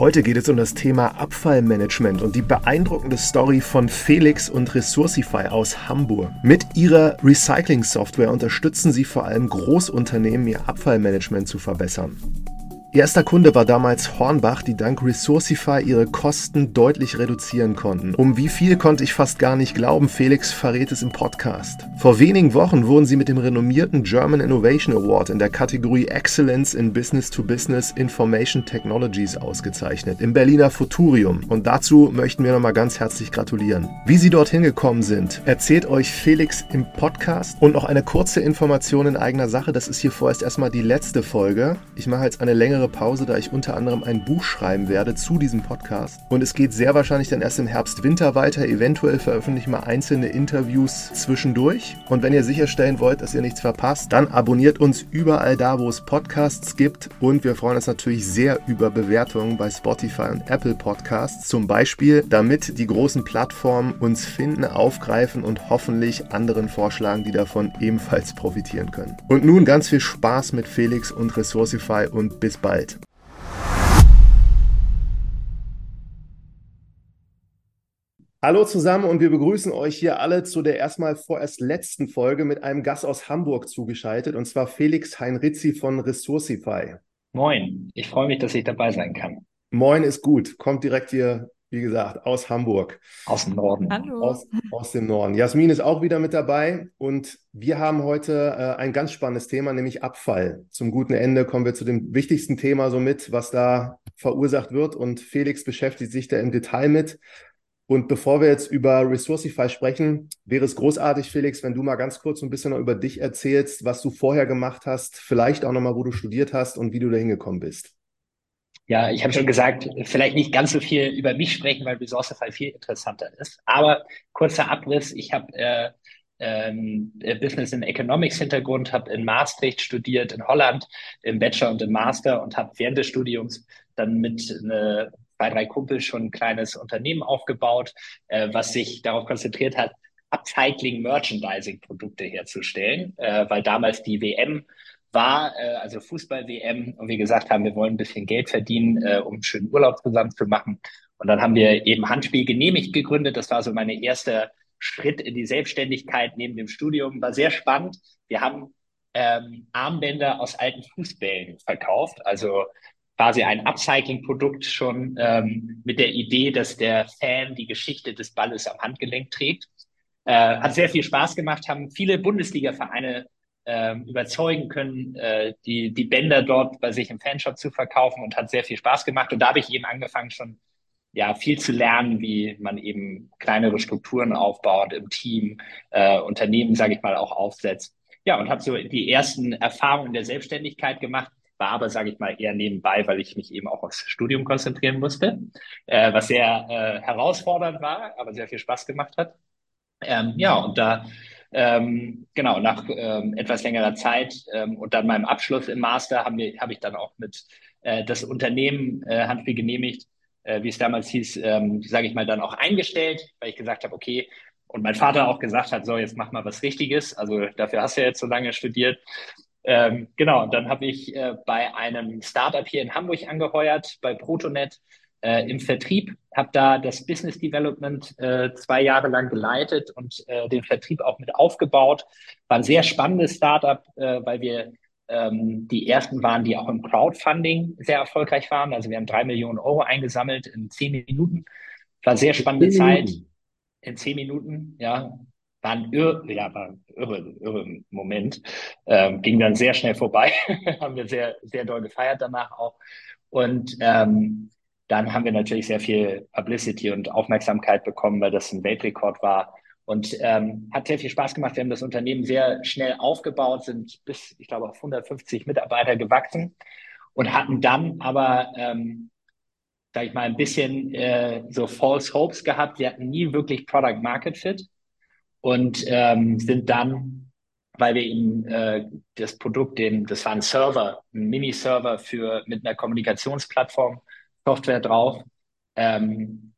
Heute geht es um das Thema Abfallmanagement und die beeindruckende Story von Felix und Resourcify aus Hamburg. Mit ihrer Recycling-Software unterstützen sie vor allem Großunternehmen, ihr Abfallmanagement zu verbessern. Erster Kunde war damals Hornbach, die dank Resourcify ihre Kosten deutlich reduzieren konnten. Um wie viel konnte ich fast gar nicht glauben, Felix verrät es im Podcast. Vor wenigen Wochen wurden sie mit dem renommierten German Innovation Award in der Kategorie Excellence in Business to Business Information Technologies ausgezeichnet, im Berliner Futurium. Und dazu möchten wir nochmal ganz herzlich gratulieren. Wie sie dorthin gekommen sind, erzählt euch Felix im Podcast und noch eine kurze Information in eigener Sache. Das ist hier vorerst erstmal die letzte Folge. Ich mache jetzt eine längere längere Pause, da ich unter anderem ein Buch schreiben werde zu diesem Podcast. Und es geht sehr wahrscheinlich dann erst im Herbst, Winter weiter. Eventuell veröffentliche ich mal einzelne Interviews zwischendurch. Und wenn ihr sicherstellen wollt, dass ihr nichts verpasst, dann abonniert uns überall da, wo es Podcasts gibt. Und wir freuen uns natürlich sehr über Bewertungen bei Spotify und Apple Podcasts. Zum Beispiel, damit die großen Plattformen uns finden, aufgreifen und hoffentlich anderen vorschlagen, die davon ebenfalls profitieren können. Und nun ganz viel Spaß mit Felix und Resourcify und bis bald bald. Hallo zusammen und wir begrüßen euch hier alle zu der erstmal vorerst letzten Folge mit einem Gast aus Hamburg zugeschaltet und zwar Felix Heinrizi von Resourcify. Moin, ich freue mich, dass ich dabei sein kann. Moin ist gut, kommt direkt hier wie gesagt, aus Hamburg. Aus dem Norden. Hallo. Aus, aus dem Norden. Jasmin ist auch wieder mit dabei und wir haben heute äh, ein ganz spannendes Thema, nämlich Abfall. Zum guten Ende kommen wir zu dem wichtigsten Thema somit, was da verursacht wird und Felix beschäftigt sich da im Detail mit. Und bevor wir jetzt über Resourcify sprechen, wäre es großartig, Felix, wenn du mal ganz kurz ein bisschen noch über dich erzählst, was du vorher gemacht hast, vielleicht auch nochmal, wo du studiert hast und wie du da hingekommen bist. Ja, ich habe schon gesagt, vielleicht nicht ganz so viel über mich sprechen, weil Resourcefy viel interessanter ist. Aber kurzer Abriss, ich habe äh, ähm, Business and Economics Hintergrund, habe in Maastricht studiert, in Holland, im Bachelor und im Master und habe während des Studiums dann mit eine, zwei, drei Kumpels schon ein kleines Unternehmen aufgebaut, äh, was sich darauf konzentriert hat, Upcycling Merchandising Produkte herzustellen, äh, weil damals die WM war, äh, also Fußball-WM, und wir gesagt haben, wir wollen ein bisschen Geld verdienen, äh, um einen schönen Urlaub zusammen zu machen. Und dann haben wir eben Handspiel genehmigt gegründet. Das war so meine erste Schritt in die Selbstständigkeit neben dem Studium. War sehr spannend. Wir haben ähm, Armbänder aus alten Fußbällen verkauft, also quasi ein Upcycling-Produkt schon ähm, mit der Idee, dass der Fan die Geschichte des Balles am Handgelenk trägt. Äh, hat sehr viel Spaß gemacht, haben viele Bundesliga-Vereine äh, überzeugen können, äh, die, die Bänder dort bei sich im Fanshop zu verkaufen und hat sehr viel Spaß gemacht. Und da habe ich eben angefangen, schon ja viel zu lernen, wie man eben kleinere Strukturen aufbaut im Team, äh, Unternehmen, sage ich mal, auch aufsetzt. Ja, und habe so die ersten Erfahrungen der Selbstständigkeit gemacht, war aber, sage ich mal, eher nebenbei, weil ich mich eben auch aufs Studium konzentrieren musste, äh, was sehr äh, herausfordernd war, aber sehr viel Spaß gemacht hat. Ähm, ja, und da ähm, genau, nach ähm, etwas längerer Zeit ähm, und dann meinem Abschluss im Master habe hab ich dann auch mit äh, das Unternehmen äh, Handspiel genehmigt, äh, wie es damals hieß, ähm, sage ich mal, dann auch eingestellt, weil ich gesagt habe, okay, und mein Vater auch gesagt hat, so, jetzt mach mal was Richtiges. Also dafür hast du ja jetzt so lange studiert. Ähm, genau, und dann habe ich äh, bei einem Startup hier in Hamburg angeheuert, bei Protonet äh, im Vertrieb, habe da das Business Development äh, zwei Jahre lang geleitet und äh, den Vertrieb auch mit aufgebaut. War ein sehr spannendes Startup, äh, weil wir ähm, die ersten waren, die auch im Crowdfunding sehr erfolgreich waren. Also wir haben drei Millionen Euro eingesammelt in zehn Minuten. War sehr spannende Zeit. In zehn Minuten, ja. War ein irre, ja, war ein irre, irre Moment. Ähm, ging dann sehr schnell vorbei. haben wir sehr, sehr doll gefeiert danach auch. Und ähm, dann haben wir natürlich sehr viel Publicity und Aufmerksamkeit bekommen, weil das ein Weltrekord war. Und ähm, hat sehr viel Spaß gemacht. Wir haben das Unternehmen sehr schnell aufgebaut, sind bis, ich glaube, auf 150 Mitarbeiter gewachsen und hatten dann aber, ähm, sag ich mal, ein bisschen äh, so False Hopes gehabt. Wir hatten nie wirklich Product Market Fit und ähm, sind dann, weil wir eben äh, das Produkt, den, das war ein Server, ein Mini-Server für mit einer Kommunikationsplattform Software drauf. Ähm,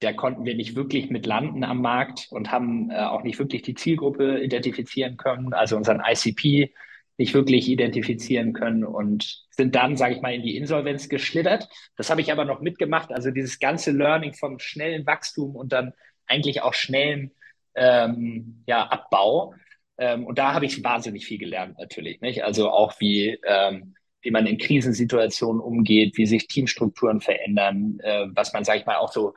da konnten wir nicht wirklich mit landen am Markt und haben äh, auch nicht wirklich die Zielgruppe identifizieren können, also unseren ICP, nicht wirklich identifizieren können und sind dann, sage ich mal, in die Insolvenz geschlittert. Das habe ich aber noch mitgemacht. Also dieses ganze Learning vom schnellen Wachstum und dann eigentlich auch schnellen ähm, ja, Abbau. Ähm, und da habe ich wahnsinnig viel gelernt natürlich. Nicht? Also auch wie, ähm, wie man in Krisensituationen umgeht, wie sich Teamstrukturen verändern, äh, was man, sage ich mal, auch so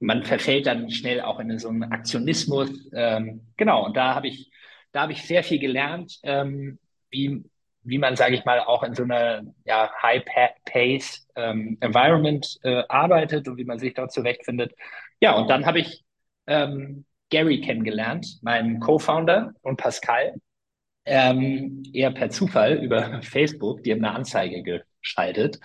man verfällt dann schnell auch in so einen Aktionismus. Ähm, genau, und da habe ich, da habe ich sehr viel gelernt, ähm, wie, wie man, sage ich mal, auch in so einer ja, High-Pace ähm, Environment äh, arbeitet und wie man sich dort zurechtfindet. Ja, und dann habe ich ähm, Gary kennengelernt, meinen Co-Founder und Pascal, ähm, eher per Zufall über Facebook. Die haben eine Anzeige geschaltet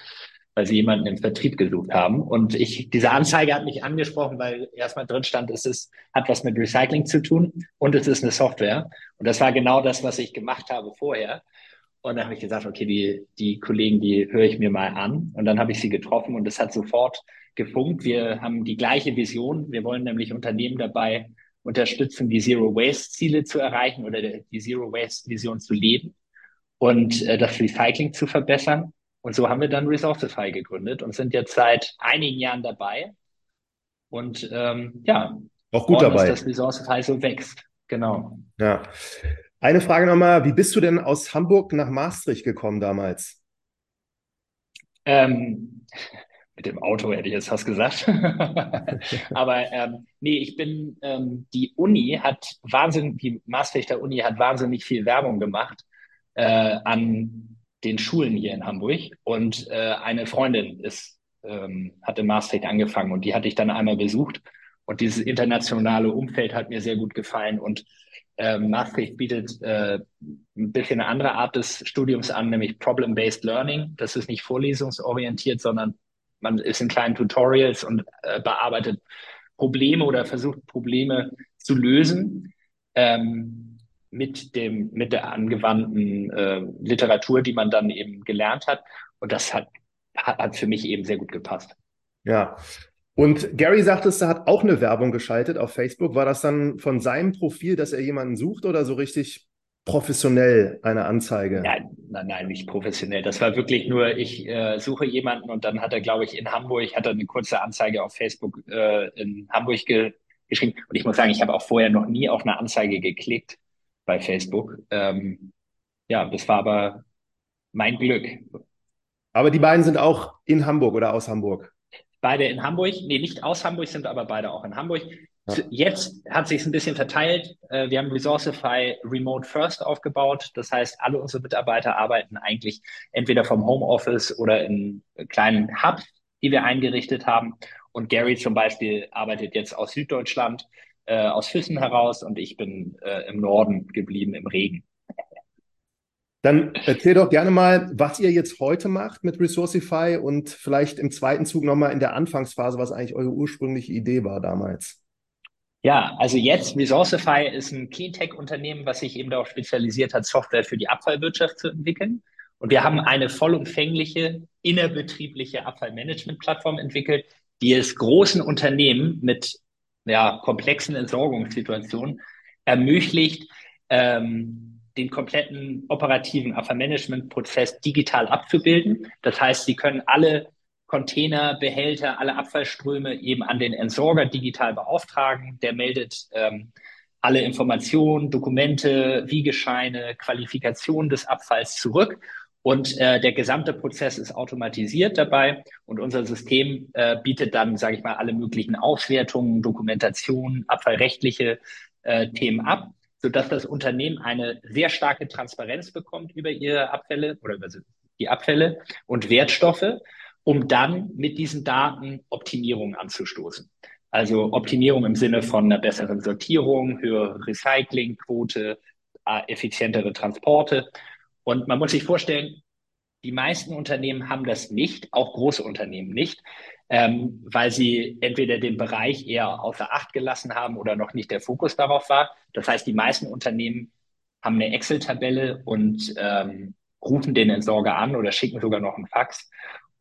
weil sie jemanden im Vertrieb gesucht haben. Und ich, diese Anzeige hat mich angesprochen, weil erstmal drin stand, es ist, hat was mit Recycling zu tun und es ist eine Software. Und das war genau das, was ich gemacht habe vorher. Und dann habe ich gesagt, okay, die, die Kollegen, die höre ich mir mal an. Und dann habe ich sie getroffen und es hat sofort gefunkt. Wir haben die gleiche Vision. Wir wollen nämlich Unternehmen dabei unterstützen, die Zero Waste Ziele zu erreichen oder die Zero Waste Vision zu leben und äh, das Recycling zu verbessern. Und so haben wir dann Resourcify gegründet und sind jetzt seit einigen Jahren dabei. Und ähm, ja, auch gut dabei, dass Resourcify so wächst. Genau. Ja. Eine Frage nochmal: Wie bist du denn aus Hamburg nach Maastricht gekommen damals? Ähm, mit dem Auto hätte ich jetzt fast gesagt. Aber ähm, nee, ich bin, ähm, die Uni hat wahnsinnig, die Maastrichter Uni hat wahnsinnig viel Werbung gemacht äh, an den Schulen hier in Hamburg und äh, eine Freundin ist, ähm, hat in Maastricht angefangen und die hatte ich dann einmal besucht und dieses internationale Umfeld hat mir sehr gut gefallen und äh, Maastricht bietet äh, ein bisschen eine andere Art des Studiums an, nämlich Problem-Based Learning. Das ist nicht vorlesungsorientiert, sondern man ist in kleinen Tutorials und äh, bearbeitet Probleme oder versucht Probleme zu lösen. Ähm, mit dem, mit der angewandten äh, Literatur, die man dann eben gelernt hat. Und das hat, hat, hat für mich eben sehr gut gepasst. Ja. Und Gary sagtest, er hat auch eine Werbung geschaltet auf Facebook. War das dann von seinem Profil, dass er jemanden sucht oder so richtig professionell eine Anzeige? Nein, nein, nein, nicht professionell. Das war wirklich nur, ich äh, suche jemanden und dann hat er, glaube ich, in Hamburg, hat er eine kurze Anzeige auf Facebook äh, in Hamburg ge geschrieben. Und ich muss sagen, ich habe auch vorher noch nie auf eine Anzeige geklickt bei Facebook. Ähm, ja, das war aber mein Glück. Aber die beiden sind auch in Hamburg oder aus Hamburg? Beide in Hamburg. Nee, nicht aus Hamburg, sind aber beide auch in Hamburg. Ja. Jetzt hat sich ein bisschen verteilt. Äh, wir haben Resourcify Remote First aufgebaut. Das heißt, alle unsere Mitarbeiter arbeiten eigentlich entweder vom Homeoffice oder in kleinen Hubs, die wir eingerichtet haben. Und Gary zum Beispiel arbeitet jetzt aus Süddeutschland äh, aus Füssen heraus und ich bin äh, im Norden geblieben, im Regen. Dann erzähl doch gerne mal, was ihr jetzt heute macht mit Resourcify und vielleicht im zweiten Zug nochmal in der Anfangsphase, was eigentlich eure ursprüngliche Idee war damals. Ja, also jetzt Resourcify ist ein Cleantech-Unternehmen, was sich eben darauf spezialisiert hat, Software für die Abfallwirtschaft zu entwickeln. Und wir haben eine vollumfängliche innerbetriebliche Abfallmanagement-Plattform entwickelt, die es großen Unternehmen mit ja, komplexen Entsorgungssituationen ermöglicht, ähm, den kompletten operativen Abfallmanagement-Prozess digital abzubilden. Das heißt, Sie können alle Container, Behälter, alle Abfallströme eben an den Entsorger digital beauftragen. Der meldet ähm, alle Informationen, Dokumente, Wiegescheine, Qualifikation des Abfalls zurück. Und äh, der gesamte Prozess ist automatisiert dabei. Und unser System äh, bietet dann, sage ich mal, alle möglichen Auswertungen, Dokumentationen, abfallrechtliche äh, Themen ab, sodass das Unternehmen eine sehr starke Transparenz bekommt über ihre Abfälle oder über die Abfälle und Wertstoffe, um dann mit diesen Daten Optimierung anzustoßen. Also Optimierung im Sinne von einer besseren Sortierung, höhere Recyclingquote, äh, effizientere Transporte und man muss sich vorstellen, die meisten Unternehmen haben das nicht, auch große Unternehmen nicht, ähm, weil sie entweder den Bereich eher außer Acht gelassen haben oder noch nicht der Fokus darauf war. Das heißt, die meisten Unternehmen haben eine Excel-Tabelle und ähm, rufen den Entsorger an oder schicken sogar noch einen Fax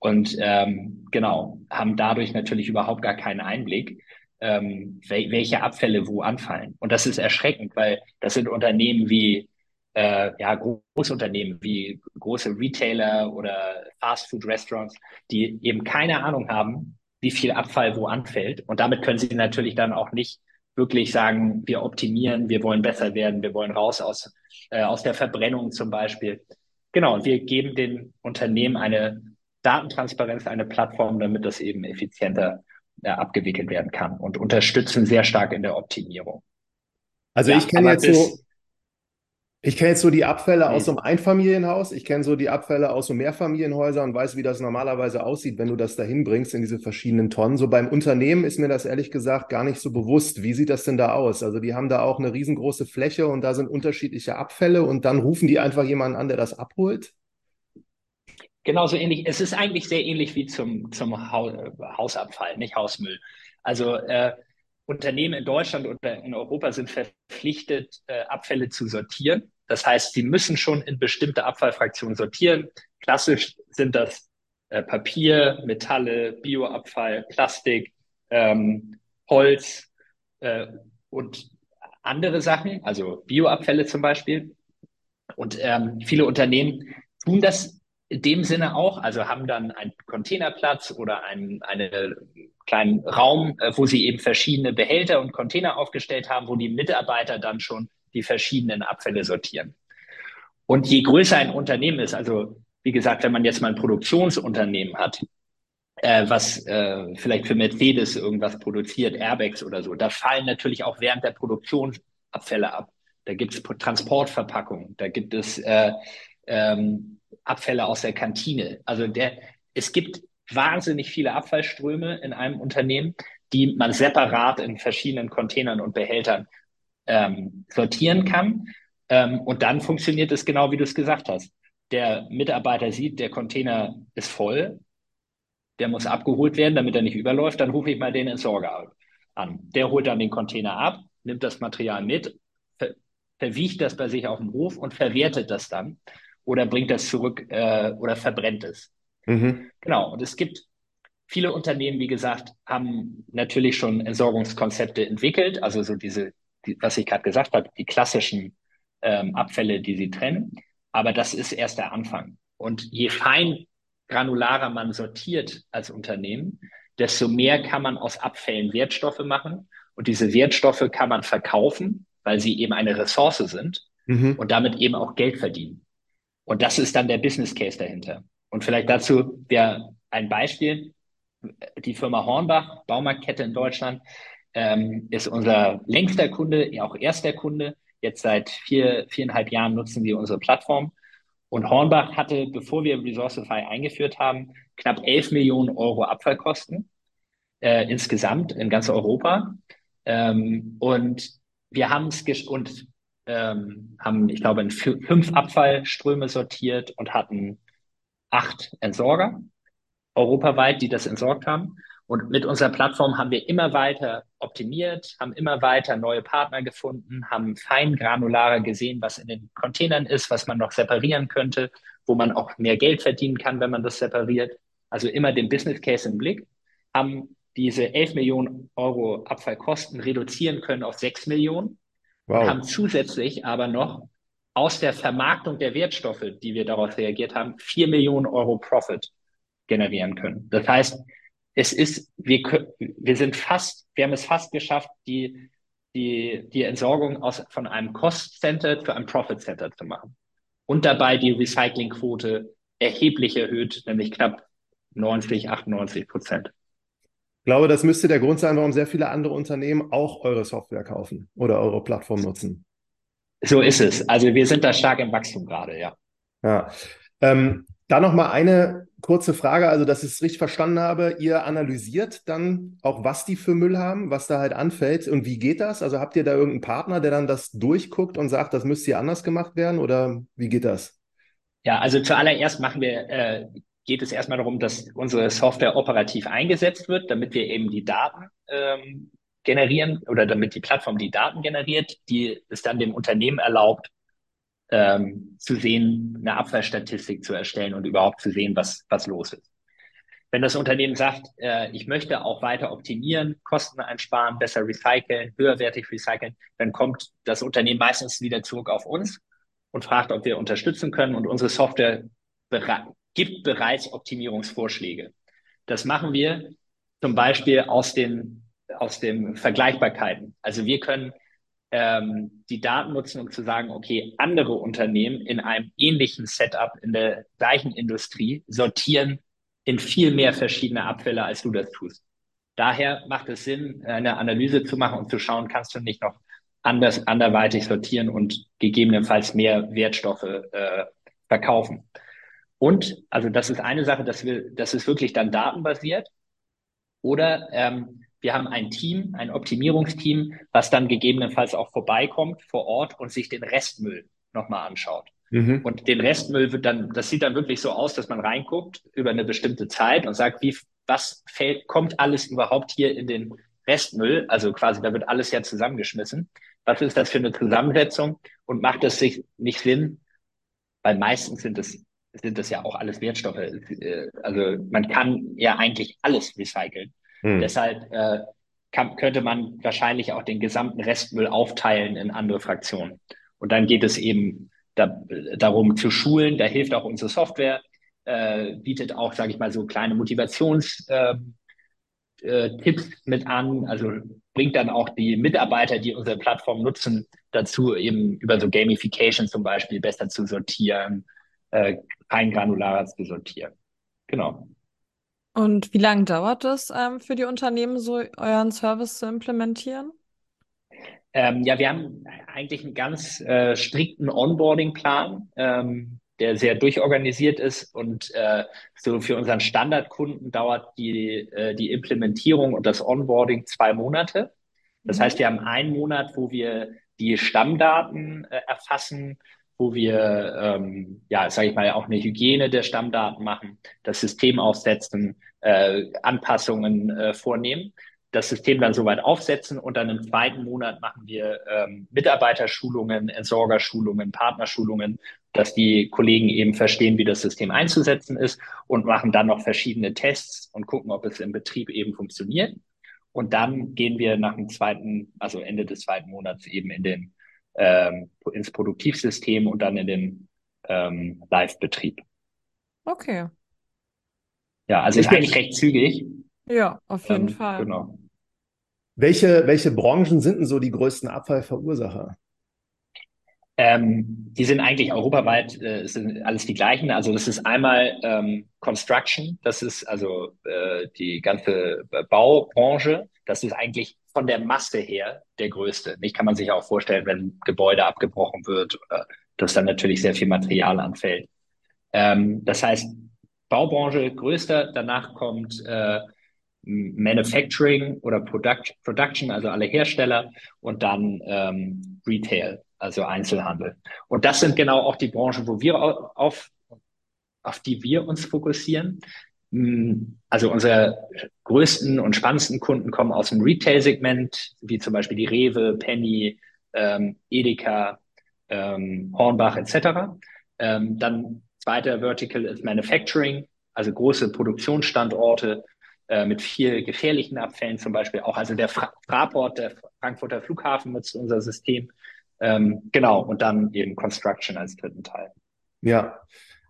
und ähm, genau, haben dadurch natürlich überhaupt gar keinen Einblick, ähm, wel welche Abfälle wo anfallen. Und das ist erschreckend, weil das sind Unternehmen wie äh, ja, Großunternehmen wie große Retailer oder Fast-Food-Restaurants, die eben keine Ahnung haben, wie viel Abfall wo anfällt. Und damit können sie natürlich dann auch nicht wirklich sagen, wir optimieren, wir wollen besser werden, wir wollen raus aus, äh, aus der Verbrennung zum Beispiel. Genau, wir geben den Unternehmen eine Datentransparenz, eine Plattform, damit das eben effizienter äh, abgewickelt werden kann und unterstützen sehr stark in der Optimierung. Also ja, ich kenne jetzt so, ich kenne jetzt so die Abfälle aus so einem Einfamilienhaus, ich kenne so die Abfälle aus so Mehrfamilienhäusern und weiß, wie das normalerweise aussieht, wenn du das dahin bringst in diese verschiedenen Tonnen. So beim Unternehmen ist mir das ehrlich gesagt gar nicht so bewusst. Wie sieht das denn da aus? Also die haben da auch eine riesengroße Fläche und da sind unterschiedliche Abfälle und dann rufen die einfach jemanden an, der das abholt? Genauso ähnlich. Es ist eigentlich sehr ähnlich wie zum, zum Hausabfall, nicht Hausmüll. Also äh, Unternehmen in Deutschland oder in Europa sind verpflichtet, äh, Abfälle zu sortieren. Das heißt, sie müssen schon in bestimmte Abfallfraktionen sortieren. Klassisch sind das äh, Papier, Metalle, Bioabfall, Plastik, ähm, Holz äh, und andere Sachen, also Bioabfälle zum Beispiel. Und ähm, viele Unternehmen tun das in dem Sinne auch, also haben dann einen Containerplatz oder einen, einen kleinen Raum, äh, wo sie eben verschiedene Behälter und Container aufgestellt haben, wo die Mitarbeiter dann schon die verschiedenen Abfälle sortieren. Und je größer ein Unternehmen ist, also wie gesagt, wenn man jetzt mal ein Produktionsunternehmen hat, äh, was äh, vielleicht für Mercedes irgendwas produziert, Airbags oder so, da fallen natürlich auch während der Produktion Abfälle ab. Da gibt es Transportverpackungen, da gibt es äh, ähm, Abfälle aus der Kantine. Also der, es gibt wahnsinnig viele Abfallströme in einem Unternehmen, die man separat in verschiedenen Containern und Behältern ähm, sortieren kann. Ähm, und dann funktioniert es genau, wie du es gesagt hast. Der Mitarbeiter sieht, der Container ist voll, der muss abgeholt werden, damit er nicht überläuft. Dann rufe ich mal den Entsorger an. Der holt dann den Container ab, nimmt das Material mit, ver verwiegt das bei sich auf dem Hof und verwertet das dann oder bringt das zurück äh, oder verbrennt es. Mhm. Genau. Und es gibt viele Unternehmen, wie gesagt, haben natürlich schon Entsorgungskonzepte entwickelt, also so diese die, was ich gerade gesagt habe, die klassischen ähm, Abfälle, die sie trennen. Aber das ist erst der Anfang. Und je fein granularer man sortiert als Unternehmen, desto mehr kann man aus Abfällen Wertstoffe machen. Und diese Wertstoffe kann man verkaufen, weil sie eben eine Ressource sind mhm. und damit eben auch Geld verdienen. Und das ist dann der Business Case dahinter. Und vielleicht dazu wäre ein Beispiel. Die Firma Hornbach, Baumarktkette in Deutschland, ähm, ist unser längster Kunde, auch erster Kunde. Jetzt seit vier, viereinhalb Jahren nutzen wir unsere Plattform. Und Hornbach hatte, bevor wir Resourcify eingeführt haben, knapp 11 Millionen Euro Abfallkosten äh, insgesamt in ganz Europa. Ähm, und wir haben es und ähm, haben, ich glaube, in fünf Abfallströme sortiert und hatten acht Entsorger europaweit, die das entsorgt haben. Und mit unserer Plattform haben wir immer weiter optimiert, haben immer weiter neue Partner gefunden, haben fein granularer gesehen, was in den Containern ist, was man noch separieren könnte, wo man auch mehr Geld verdienen kann, wenn man das separiert. Also immer den Business Case im Blick, haben diese 11 Millionen Euro Abfallkosten reduzieren können auf 6 Millionen wow. haben zusätzlich aber noch aus der Vermarktung der Wertstoffe, die wir darauf reagiert haben, 4 Millionen Euro Profit generieren können. Das heißt, es ist, wir, wir sind fast, wir haben es fast geschafft, die, die, die Entsorgung aus, von einem Cost Center zu einem Profit Center zu machen. Und dabei die Recyclingquote erheblich erhöht, nämlich knapp 90, 98 Prozent. Ich glaube, das müsste der Grund sein, warum sehr viele andere Unternehmen auch eure Software kaufen oder eure Plattform nutzen. So ist es. Also wir sind da stark im Wachstum gerade, ja. Ja. Ähm, da noch mal eine kurze Frage, also dass ich es richtig verstanden habe, ihr analysiert dann auch, was die für Müll haben, was da halt anfällt und wie geht das? Also habt ihr da irgendeinen Partner, der dann das durchguckt und sagt, das müsste hier anders gemacht werden oder wie geht das? Ja, also zuallererst machen wir, äh, geht es erstmal darum, dass unsere Software operativ eingesetzt wird, damit wir eben die Daten ähm, generieren oder damit die Plattform die Daten generiert, die es dann dem Unternehmen erlaubt, ähm, zu sehen, eine Abfallstatistik zu erstellen und überhaupt zu sehen, was, was los ist. Wenn das Unternehmen sagt, äh, ich möchte auch weiter optimieren, Kosten einsparen, besser recyceln, höherwertig recyceln, dann kommt das Unternehmen meistens wieder zurück auf uns und fragt, ob wir unterstützen können. Und unsere Software gibt bereits Optimierungsvorschläge. Das machen wir zum Beispiel aus den, aus den Vergleichbarkeiten. Also wir können ähm, die Daten nutzen, um zu sagen, okay, andere Unternehmen in einem ähnlichen Setup in der gleichen Industrie sortieren in viel mehr verschiedene Abfälle, als du das tust. Daher macht es Sinn, eine Analyse zu machen und zu schauen, kannst du nicht noch anders, anderweitig sortieren und gegebenenfalls mehr Wertstoffe äh, verkaufen. Und, also das ist eine Sache, dass wir, das ist wirklich dann datenbasiert. Oder ähm, wir haben ein Team, ein Optimierungsteam, was dann gegebenenfalls auch vorbeikommt vor Ort und sich den Restmüll nochmal anschaut. Mhm. Und den Restmüll wird dann, das sieht dann wirklich so aus, dass man reinguckt über eine bestimmte Zeit und sagt, wie, was fällt, kommt alles überhaupt hier in den Restmüll? Also quasi, da wird alles ja zusammengeschmissen. Was ist das für eine Zusammensetzung? Und macht es sich nicht Sinn? Weil meistens sind es, sind das ja auch alles Wertstoffe. Äh, also man kann ja eigentlich alles recyceln. Hm. Deshalb äh, kann, könnte man wahrscheinlich auch den gesamten Restmüll aufteilen in andere Fraktionen. Und dann geht es eben da, darum zu schulen. Da hilft auch unsere Software, äh, bietet auch, sage ich mal, so kleine Motivations äh, äh, mit an. Also bringt dann auch die Mitarbeiter, die unsere Plattform nutzen, dazu eben über so Gamification zum Beispiel besser zu sortieren, äh, kein granularer zu sortieren. Genau. Und wie lange dauert es ähm, für die Unternehmen, so euren Service zu implementieren? Ähm, ja, wir haben eigentlich einen ganz äh, strikten Onboarding-Plan, ähm, der sehr durchorganisiert ist und äh, so für unseren Standardkunden dauert die, äh, die Implementierung und das Onboarding zwei Monate. Das mhm. heißt, wir haben einen Monat, wo wir die Stammdaten äh, erfassen, wo wir, ähm, ja, sage ich mal, auch eine Hygiene der Stammdaten machen, das System aufsetzen, äh, Anpassungen äh, vornehmen, das System dann soweit aufsetzen und dann im zweiten Monat machen wir ähm, Mitarbeiterschulungen, Entsorgerschulungen, Partnerschulungen, dass die Kollegen eben verstehen, wie das System einzusetzen ist und machen dann noch verschiedene Tests und gucken, ob es im Betrieb eben funktioniert. Und dann gehen wir nach dem zweiten, also Ende des zweiten Monats eben in den ähm, ins Produktivsystem und dann in den ähm, Live-Betrieb. Okay. Ja, also ist eigentlich recht zügig. Ja, auf jeden ähm, Fall. Genau. Welche, welche Branchen sind denn so die größten Abfallverursacher? Ähm, die sind eigentlich europaweit, äh, sind alles die gleichen. Also das ist einmal ähm, Construction, das ist also äh, die ganze Baubranche. Das ist eigentlich von der Masse her der größte. Nicht kann man sich auch vorstellen, wenn Gebäude abgebrochen wird, dass dann natürlich sehr viel Material anfällt. Ähm, das heißt, Baubranche größter, danach kommt äh, Manufacturing oder Product, Production, also alle Hersteller und dann ähm, Retail, also Einzelhandel. Und das sind genau auch die Branchen, wo wir auf, auf die wir uns fokussieren. Also unsere größten und spannendsten Kunden kommen aus dem Retail-Segment, wie zum Beispiel die Rewe, Penny, ähm, Edeka, ähm, Hornbach etc. Ähm, dann zweiter Vertical ist Manufacturing, also große Produktionsstandorte äh, mit viel gefährlichen Abfällen zum Beispiel auch. Also der Fra Fraport, der Frankfurter Flughafen nutzt unser System. Ähm, genau, und dann eben Construction als dritten Teil. Ja,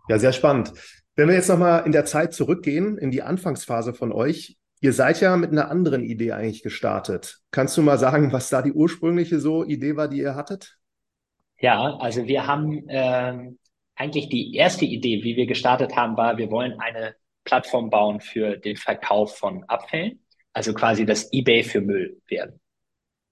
ja, sehr spannend. Wenn wir jetzt nochmal in der Zeit zurückgehen, in die Anfangsphase von euch, ihr seid ja mit einer anderen Idee eigentlich gestartet. Kannst du mal sagen, was da die ursprüngliche so Idee war, die ihr hattet? Ja, also wir haben äh, eigentlich die erste Idee, wie wir gestartet haben, war, wir wollen eine Plattform bauen für den Verkauf von Abfällen, also quasi das eBay für Müll werden.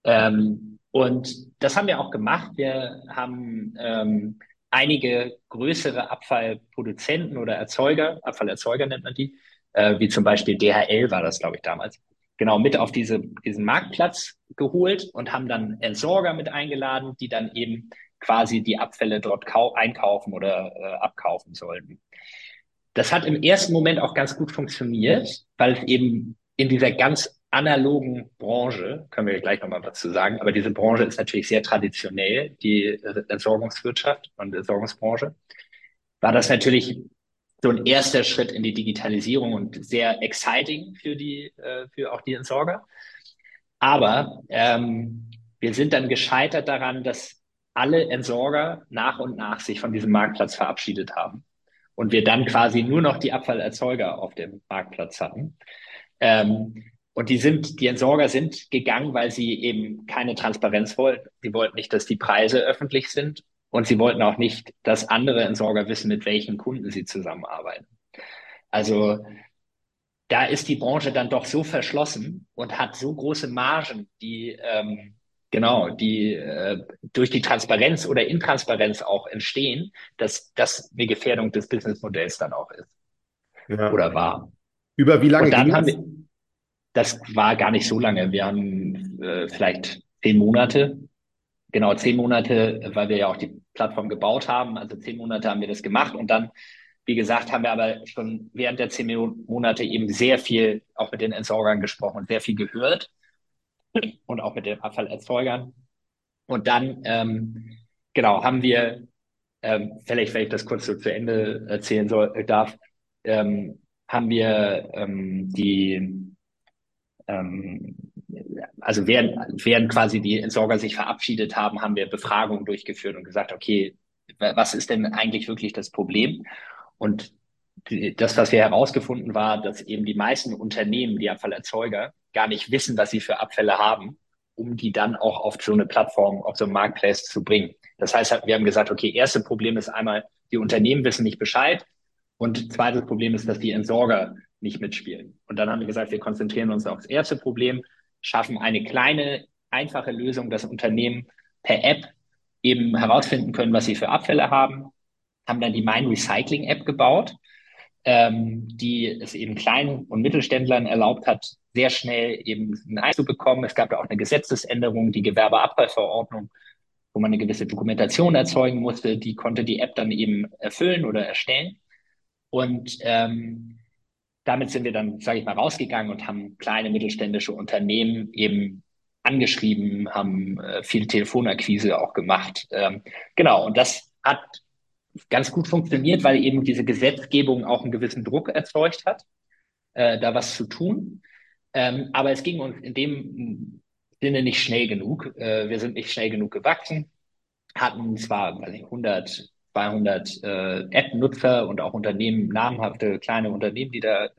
Ähm, und das haben wir auch gemacht. Wir haben ähm, einige größere Abfallproduzenten oder Erzeuger, Abfallerzeuger nennt man die, äh, wie zum Beispiel DHL war das, glaube ich, damals, genau mit auf diese, diesen Marktplatz geholt und haben dann Entsorger mit eingeladen, die dann eben quasi die Abfälle dort einkaufen oder äh, abkaufen sollten. Das hat im ersten Moment auch ganz gut funktioniert, weil es eben in dieser ganz analogen Branche, können wir gleich nochmal was zu sagen, aber diese Branche ist natürlich sehr traditionell, die äh, Entsorgungswirtschaft und Entsorgungsbranche, war das natürlich so ein erster Schritt in die Digitalisierung und sehr exciting für die, äh, für auch die Entsorger. Aber ähm, wir sind dann gescheitert daran, dass alle Entsorger nach und nach sich von diesem Marktplatz verabschiedet haben und wir dann quasi nur noch die Abfallerzeuger auf dem Marktplatz hatten. Ähm, und die sind, die Entsorger sind gegangen, weil sie eben keine Transparenz wollten. Sie wollten nicht, dass die Preise öffentlich sind und sie wollten auch nicht, dass andere Entsorger wissen, mit welchen Kunden sie zusammenarbeiten. Also da ist die Branche dann doch so verschlossen und hat so große Margen, die ähm, genau, die äh, durch die Transparenz oder Intransparenz auch entstehen, dass das eine Gefährdung des Businessmodells dann auch ist. Ja. Oder war. Über wie lange? Und dann haben wir, das war gar nicht so lange. Wir haben äh, vielleicht zehn Monate. Genau, zehn Monate, weil wir ja auch die Plattform gebaut haben. Also zehn Monate haben wir das gemacht und dann, wie gesagt, haben wir aber schon während der zehn Monate eben sehr viel auch mit den Entsorgern gesprochen und sehr viel gehört und auch mit den Abfallerzeugern. Und dann, ähm, genau, haben wir, ähm, vielleicht, wenn ich das kurz so zu Ende erzählen soll, äh, darf, ähm, haben wir ähm, die, ähm, also während, während quasi die Entsorger sich verabschiedet haben, haben wir Befragungen durchgeführt und gesagt, okay, was ist denn eigentlich wirklich das Problem? Und das, was wir herausgefunden war, dass eben die meisten Unternehmen, die Abfallerzeuger, gar nicht wissen, was sie für Abfälle haben, um die dann auch auf so eine Plattform, auf so einen Marketplace zu bringen. Das heißt, wir haben gesagt, okay, erste Problem ist einmal, die Unternehmen wissen nicht Bescheid. Und zweites Problem ist, dass die Entsorger nicht mitspielen. Und dann haben wir gesagt, wir konzentrieren uns auf das erste Problem, schaffen eine kleine, einfache Lösung, dass Unternehmen per App eben herausfinden können, was sie für Abfälle haben, haben dann die Mine Recycling App gebaut, ähm, die es eben kleinen und Mittelständlern erlaubt hat, sehr schnell eben ein Ei zu bekommen. Es gab da auch eine Gesetzesänderung, die Gewerbeabfallverordnung, wo man eine gewisse Dokumentation erzeugen musste. Die konnte die App dann eben erfüllen oder erstellen. Und ähm, damit sind wir dann, sage ich mal, rausgegangen und haben kleine mittelständische Unternehmen eben angeschrieben, haben äh, viel Telefonakquise auch gemacht. Ähm, genau, und das hat ganz gut funktioniert, weil eben diese Gesetzgebung auch einen gewissen Druck erzeugt hat, äh, da was zu tun. Ähm, aber es ging uns in dem Sinne nicht schnell genug. Äh, wir sind nicht schnell genug gewachsen, hatten zwar weiß ich, 100, 200 äh, App-Nutzer und auch Unternehmen, namhafte kleine Unternehmen, die da äh,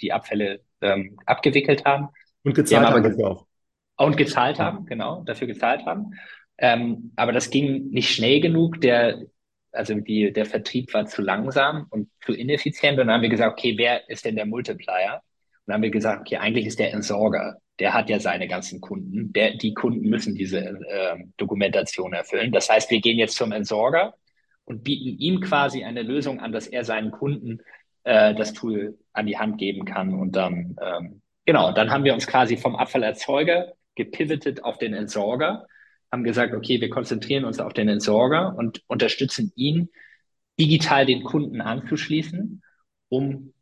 die Abfälle ähm, abgewickelt haben. Und gezahlt haben, haben auch. Und gezahlt haben, genau, dafür gezahlt haben. Ähm, aber das ging nicht schnell genug. Der also die, der Vertrieb war zu langsam und zu ineffizient. Und dann haben wir gesagt, okay, wer ist denn der Multiplier? Und dann haben wir gesagt, okay, eigentlich ist der Entsorger. Der hat ja seine ganzen Kunden. Der, die Kunden müssen diese äh, Dokumentation erfüllen. Das heißt, wir gehen jetzt zum Entsorger und bieten ihm quasi eine Lösung an, dass er seinen Kunden äh, das Tool an die Hand geben kann. Und dann, ähm, genau, dann haben wir uns quasi vom Abfallerzeuger gepivotet auf den Entsorger haben gesagt, okay, wir konzentrieren uns auf den Entsorger und unterstützen ihn, digital den Kunden anzuschließen, um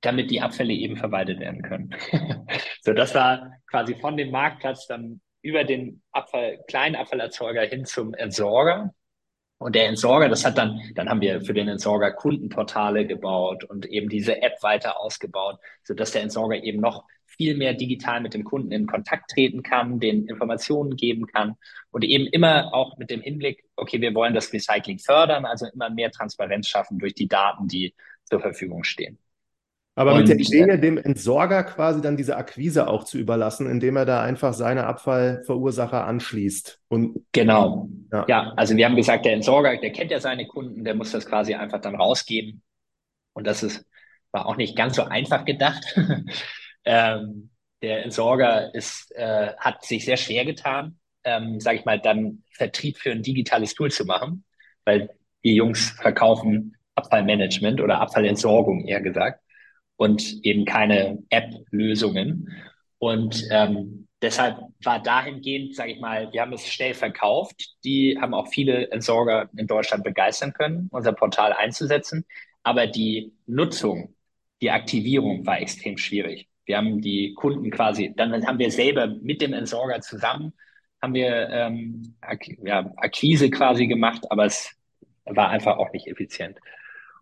damit die Abfälle eben verwaltet werden können. so, das war quasi von dem Marktplatz dann über den Abfall, kleinen Abfallerzeuger hin zum Entsorger. Und der Entsorger, das hat dann, dann haben wir für den Entsorger Kundenportale gebaut und eben diese App weiter ausgebaut, so dass der Entsorger eben noch viel mehr digital mit dem Kunden in Kontakt treten kann, den Informationen geben kann und eben immer auch mit dem Hinblick, okay, wir wollen das Recycling fördern, also immer mehr Transparenz schaffen durch die Daten, die zur Verfügung stehen. Aber und mit der Idee, dem Entsorger quasi dann diese Akquise auch zu überlassen, indem er da einfach seine Abfallverursacher anschließt. Und genau. Ja. ja, also wir haben gesagt, der Entsorger, der kennt ja seine Kunden, der muss das quasi einfach dann rausgeben. Und das ist, war auch nicht ganz so einfach gedacht. Ähm, der Entsorger ist, äh, hat sich sehr schwer getan, ähm, sage ich mal, dann Vertrieb für ein digitales Tool zu machen, weil die Jungs verkaufen Abfallmanagement oder Abfallentsorgung eher gesagt und eben keine App-Lösungen. Und ähm, deshalb war dahingehend, sage ich mal, wir haben es schnell verkauft. Die haben auch viele Entsorger in Deutschland begeistern können, unser Portal einzusetzen. Aber die Nutzung, die Aktivierung war extrem schwierig. Wir haben die Kunden quasi, dann haben wir selber mit dem Entsorger zusammen, haben wir ähm, Ak ja, Akquise quasi gemacht, aber es war einfach auch nicht effizient.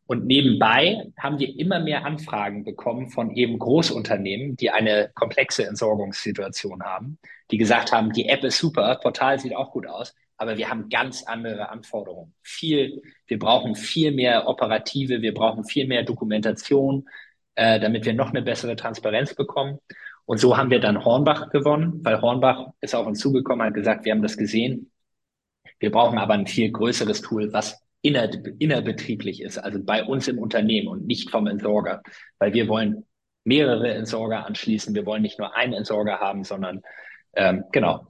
Und nebenbei haben wir immer mehr Anfragen bekommen von eben Großunternehmen, die eine komplexe Entsorgungssituation haben, die gesagt haben, die App ist super, Portal sieht auch gut aus, aber wir haben ganz andere Anforderungen. Viel, wir brauchen viel mehr Operative, wir brauchen viel mehr Dokumentation, äh, damit wir noch eine bessere Transparenz bekommen. Und so haben wir dann Hornbach gewonnen, weil Hornbach ist auf uns zugekommen, hat gesagt, wir haben das gesehen. Wir brauchen aber ein viel größeres Tool, was inner, innerbetrieblich ist, also bei uns im Unternehmen und nicht vom Entsorger, weil wir wollen mehrere Entsorger anschließen. Wir wollen nicht nur einen Entsorger haben, sondern ähm, genau.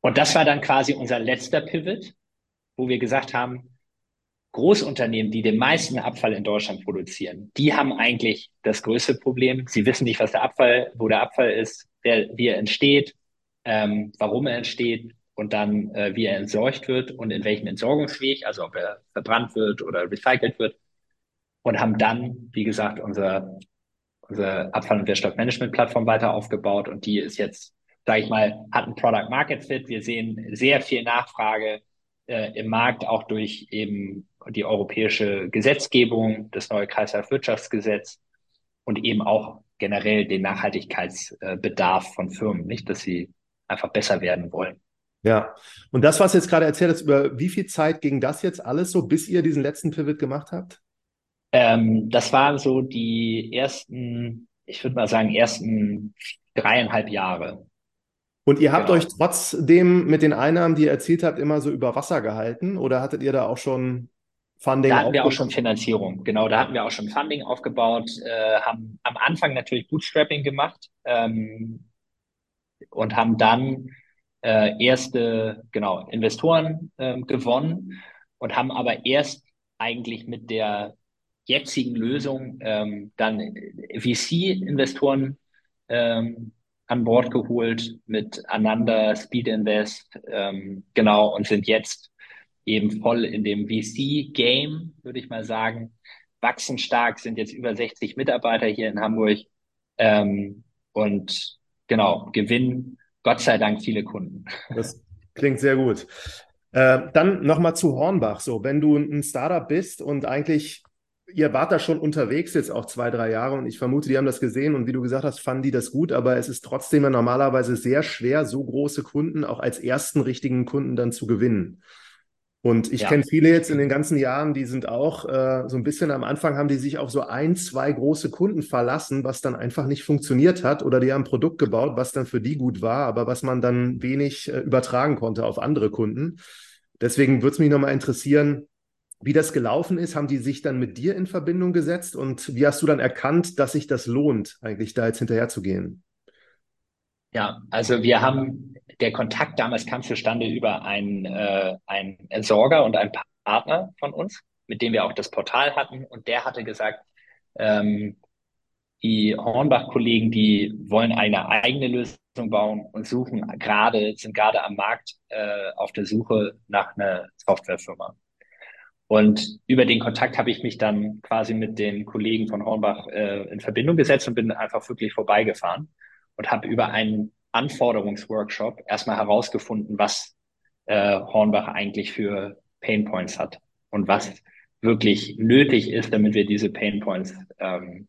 Und das war dann quasi unser letzter Pivot, wo wir gesagt haben, Großunternehmen, die den meisten Abfall in Deutschland produzieren, die haben eigentlich das größte Problem. Sie wissen nicht, was der Abfall, wo der Abfall ist, wer, wie er entsteht, ähm, warum er entsteht und dann äh, wie er entsorgt wird und in welchem Entsorgungsweg, also ob er verbrannt wird oder recycelt wird. Und haben dann, wie gesagt, unser, unsere Abfall- und Wertstoffmanagement-Plattform weiter aufgebaut und die ist jetzt, sage ich mal, hat ein Product Market Fit. Wir sehen sehr viel Nachfrage äh, im Markt, auch durch eben die europäische Gesetzgebung, das neue Kreislaufwirtschaftsgesetz und eben auch generell den Nachhaltigkeitsbedarf von Firmen, nicht, dass sie einfach besser werden wollen. Ja, und das, was du jetzt gerade erzählt hast, über wie viel Zeit ging das jetzt alles so, bis ihr diesen letzten Pivot gemacht habt? Ähm, das waren so die ersten, ich würde mal sagen, ersten dreieinhalb Jahre. Und ihr habt genau. euch trotzdem mit den Einnahmen, die ihr erzielt habt, immer so über Wasser gehalten oder hattet ihr da auch schon Funding? Da hatten wir auch schon Finanzierung, genau, da hatten wir auch schon Funding aufgebaut, äh, haben am Anfang natürlich Bootstrapping gemacht ähm, und haben dann äh, erste genau Investoren äh, gewonnen und haben aber erst eigentlich mit der jetzigen Lösung ähm, dann VC-Investoren ähm, an Bord geholt mit Ananda, Speed Invest, ähm, genau, und sind jetzt eben voll in dem VC-Game, würde ich mal sagen. Wachsen stark, sind jetzt über 60 Mitarbeiter hier in Hamburg ähm, und genau, gewinnen Gott sei Dank viele Kunden. Das klingt sehr gut. Äh, dann nochmal zu Hornbach. So, wenn du ein Startup bist und eigentlich, ihr wart da schon unterwegs jetzt auch zwei, drei Jahre und ich vermute, die haben das gesehen und wie du gesagt hast, fanden die das gut, aber es ist trotzdem normalerweise sehr schwer, so große Kunden auch als ersten richtigen Kunden dann zu gewinnen. Und ich ja. kenne viele jetzt in den ganzen Jahren, die sind auch äh, so ein bisschen am Anfang haben die sich auf so ein, zwei große Kunden verlassen, was dann einfach nicht funktioniert hat oder die haben ein Produkt gebaut, was dann für die gut war, aber was man dann wenig äh, übertragen konnte auf andere Kunden. Deswegen würde es mich nochmal interessieren, wie das gelaufen ist. Haben die sich dann mit dir in Verbindung gesetzt und wie hast du dann erkannt, dass sich das lohnt, eigentlich da jetzt hinterher zu gehen? Ja, also wir haben der Kontakt damals kam zustande über einen, äh, einen Entsorger und einen Partner von uns, mit dem wir auch das Portal hatten. Und der hatte gesagt, ähm, die Hornbach-Kollegen, die wollen eine eigene Lösung bauen und suchen gerade, sind gerade am Markt äh, auf der Suche nach einer Softwarefirma. Und über den Kontakt habe ich mich dann quasi mit den Kollegen von Hornbach äh, in Verbindung gesetzt und bin einfach wirklich vorbeigefahren und habe über einen Anforderungsworkshop erstmal herausgefunden, was äh, Hornbach eigentlich für Pain Points hat und was wirklich nötig ist, damit wir diese Pain Points ähm,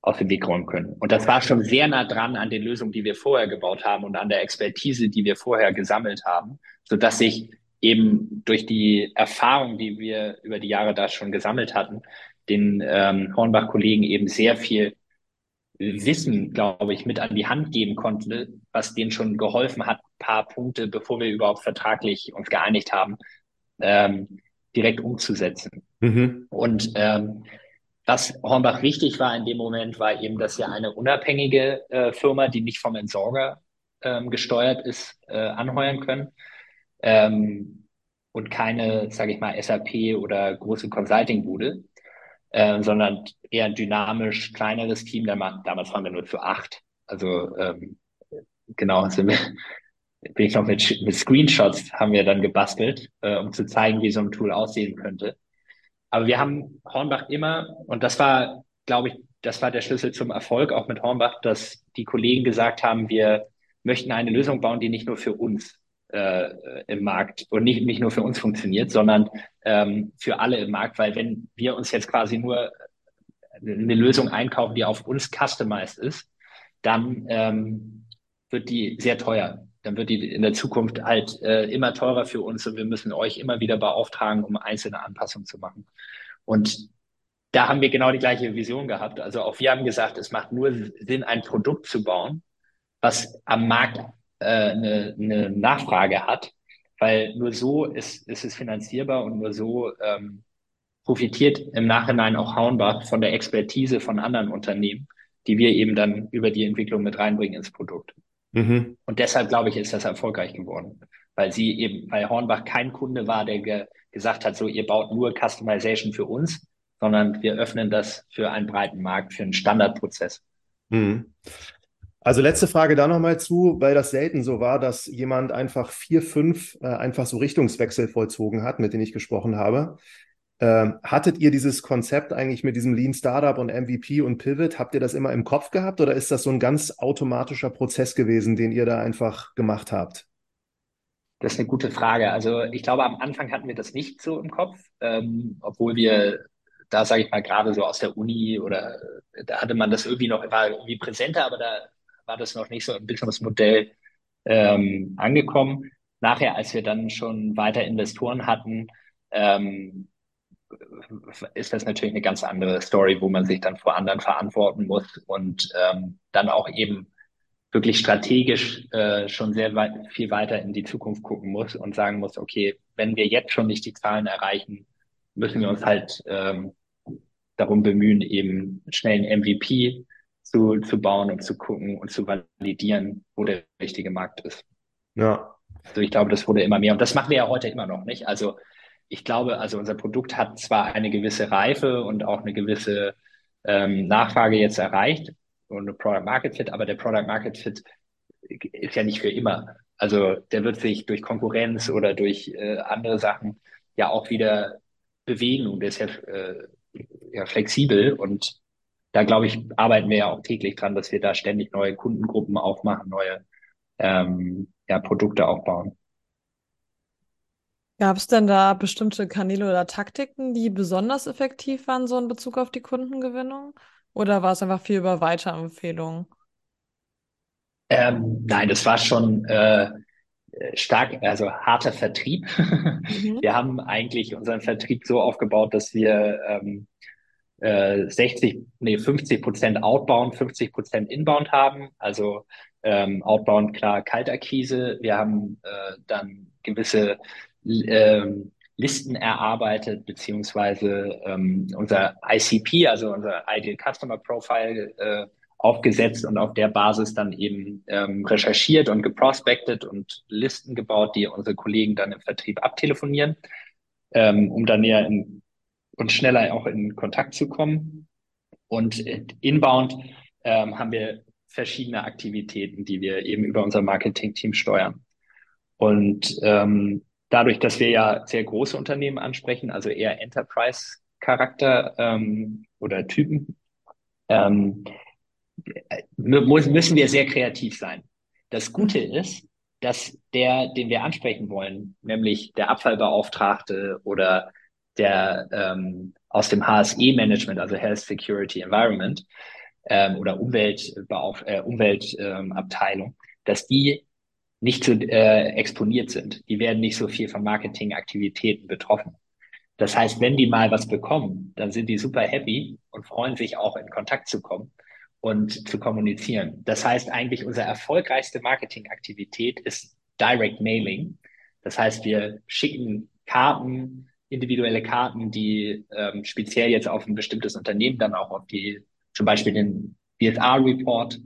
aus dem Weg räumen können. Und das war schon sehr nah dran an den Lösungen, die wir vorher gebaut haben und an der Expertise, die wir vorher gesammelt haben, so dass sich eben durch die Erfahrung, die wir über die Jahre da schon gesammelt hatten, den ähm, Hornbach-Kollegen eben sehr viel Wissen, glaube ich, mit an die Hand geben konnte, was denen schon geholfen hat, paar Punkte, bevor wir überhaupt vertraglich uns geeinigt haben, ähm, direkt umzusetzen. Mhm. Und ähm, was Hornbach wichtig war in dem Moment, war eben, dass wir eine unabhängige äh, Firma, die nicht vom Entsorger ähm, gesteuert ist, äh, anheuern können. Ähm, und keine, sage ich mal, SAP oder große Consulting-Bude, äh, sondern eher ein dynamisch kleineres Team. Damals waren wir nur zu acht. Also ähm, genau, sind wir, bin ich noch mit, mit Screenshots haben wir dann gebastelt, äh, um zu zeigen, wie so ein Tool aussehen könnte. Aber wir haben Hornbach immer, und das war, glaube ich, das war der Schlüssel zum Erfolg, auch mit Hornbach, dass die Kollegen gesagt haben, wir möchten eine Lösung bauen, die nicht nur für uns äh, im Markt und nicht, nicht nur für uns funktioniert, sondern ähm, für alle im Markt, weil wenn wir uns jetzt quasi nur eine Lösung einkaufen, die auf uns customized ist, dann ähm, wird die sehr teuer. dann wird die in der Zukunft halt äh, immer teurer für uns und wir müssen euch immer wieder beauftragen, um einzelne Anpassungen zu machen. Und da haben wir genau die gleiche Vision gehabt. Also auch wir haben gesagt, es macht nur Sinn, ein Produkt zu bauen, was am Markt äh, eine, eine Nachfrage hat, weil nur so ist, ist es finanzierbar und nur so ähm, profitiert im Nachhinein auch Hauenbach von der Expertise von anderen Unternehmen, die wir eben dann über die Entwicklung mit reinbringen ins Produkt. Mhm. Und deshalb, glaube ich, ist das erfolgreich geworden, weil sie eben, weil Hornbach kein Kunde war, der ge gesagt hat, so ihr baut nur Customization für uns, sondern wir öffnen das für einen breiten Markt, für einen Standardprozess. Mhm. Also letzte Frage da nochmal zu, weil das selten so war, dass jemand einfach vier, fünf äh, einfach so Richtungswechsel vollzogen hat, mit denen ich gesprochen habe. Ähm, hattet ihr dieses Konzept eigentlich mit diesem Lean Startup und MVP und Pivot, habt ihr das immer im Kopf gehabt oder ist das so ein ganz automatischer Prozess gewesen, den ihr da einfach gemacht habt? Das ist eine gute Frage. Also ich glaube, am Anfang hatten wir das nicht so im Kopf, ähm, obwohl wir da, sage ich mal, gerade so aus der Uni oder da hatte man das irgendwie noch, war irgendwie präsenter, aber da war das noch nicht so im Businessmodell ähm, angekommen. Nachher, als wir dann schon weiter Investoren hatten, ähm, ist das natürlich eine ganz andere Story, wo man sich dann vor anderen verantworten muss und ähm, dann auch eben wirklich strategisch äh, schon sehr weit, viel weiter in die Zukunft gucken muss und sagen muss, okay, wenn wir jetzt schon nicht die Zahlen erreichen, müssen wir uns halt ähm, darum bemühen, eben schnell ein MVP zu, zu bauen und zu gucken und zu validieren, wo der richtige Markt ist. Ja. Also ich glaube, das wurde immer mehr und das machen wir ja heute immer noch nicht. Also ich glaube, also unser Produkt hat zwar eine gewisse Reife und auch eine gewisse ähm, Nachfrage jetzt erreicht und eine Product Market Fit, aber der Product Market Fit ist ja nicht für immer. Also der wird sich durch Konkurrenz oder durch äh, andere Sachen ja auch wieder bewegen und der ist ja, äh, ja flexibel und da glaube ich, arbeiten wir ja auch täglich dran, dass wir da ständig neue Kundengruppen aufmachen, neue ähm, ja, Produkte aufbauen. Gab es denn da bestimmte Kanäle oder Taktiken, die besonders effektiv waren, so in Bezug auf die Kundengewinnung? Oder war es einfach viel über Weiterempfehlungen? Ähm, nein, das war schon äh, stark, also harter Vertrieb. Mhm. Wir haben eigentlich unseren Vertrieb so aufgebaut, dass wir ähm, äh, 60, nee, 50 Prozent Outbound, 50 Prozent Inbound haben. Also ähm, Outbound klar Kaltakquise. Wir haben äh, dann gewisse ähm, Listen erarbeitet, beziehungsweise ähm, unser ICP, also unser Ideal Customer Profile, äh, aufgesetzt und auf der Basis dann eben ähm, recherchiert und geprospectet und Listen gebaut, die unsere Kollegen dann im Vertrieb abtelefonieren, ähm, um dann ja in, und schneller auch in Kontakt zu kommen. Und inbound ähm, haben wir verschiedene Aktivitäten, die wir eben über unser Marketing-Team steuern. Und ähm, dadurch, dass wir ja sehr große Unternehmen ansprechen, also eher Enterprise-Charakter ähm, oder Typen, ähm, müssen wir sehr kreativ sein. Das Gute ist, dass der, den wir ansprechen wollen, nämlich der Abfallbeauftragte oder der ähm, aus dem HSE-Management, also Health Security Environment ähm, oder äh, Umweltabteilung, ähm, dass die nicht so äh, exponiert sind. Die werden nicht so viel von Marketingaktivitäten betroffen. Das heißt, wenn die mal was bekommen, dann sind die super happy und freuen sich auch in Kontakt zu kommen und zu kommunizieren. Das heißt eigentlich, unsere erfolgreichste Marketingaktivität ist Direct Mailing. Das heißt, wir schicken Karten, individuelle Karten, die ähm, speziell jetzt auf ein bestimmtes Unternehmen dann auch auf die, zum Beispiel den BSR-Report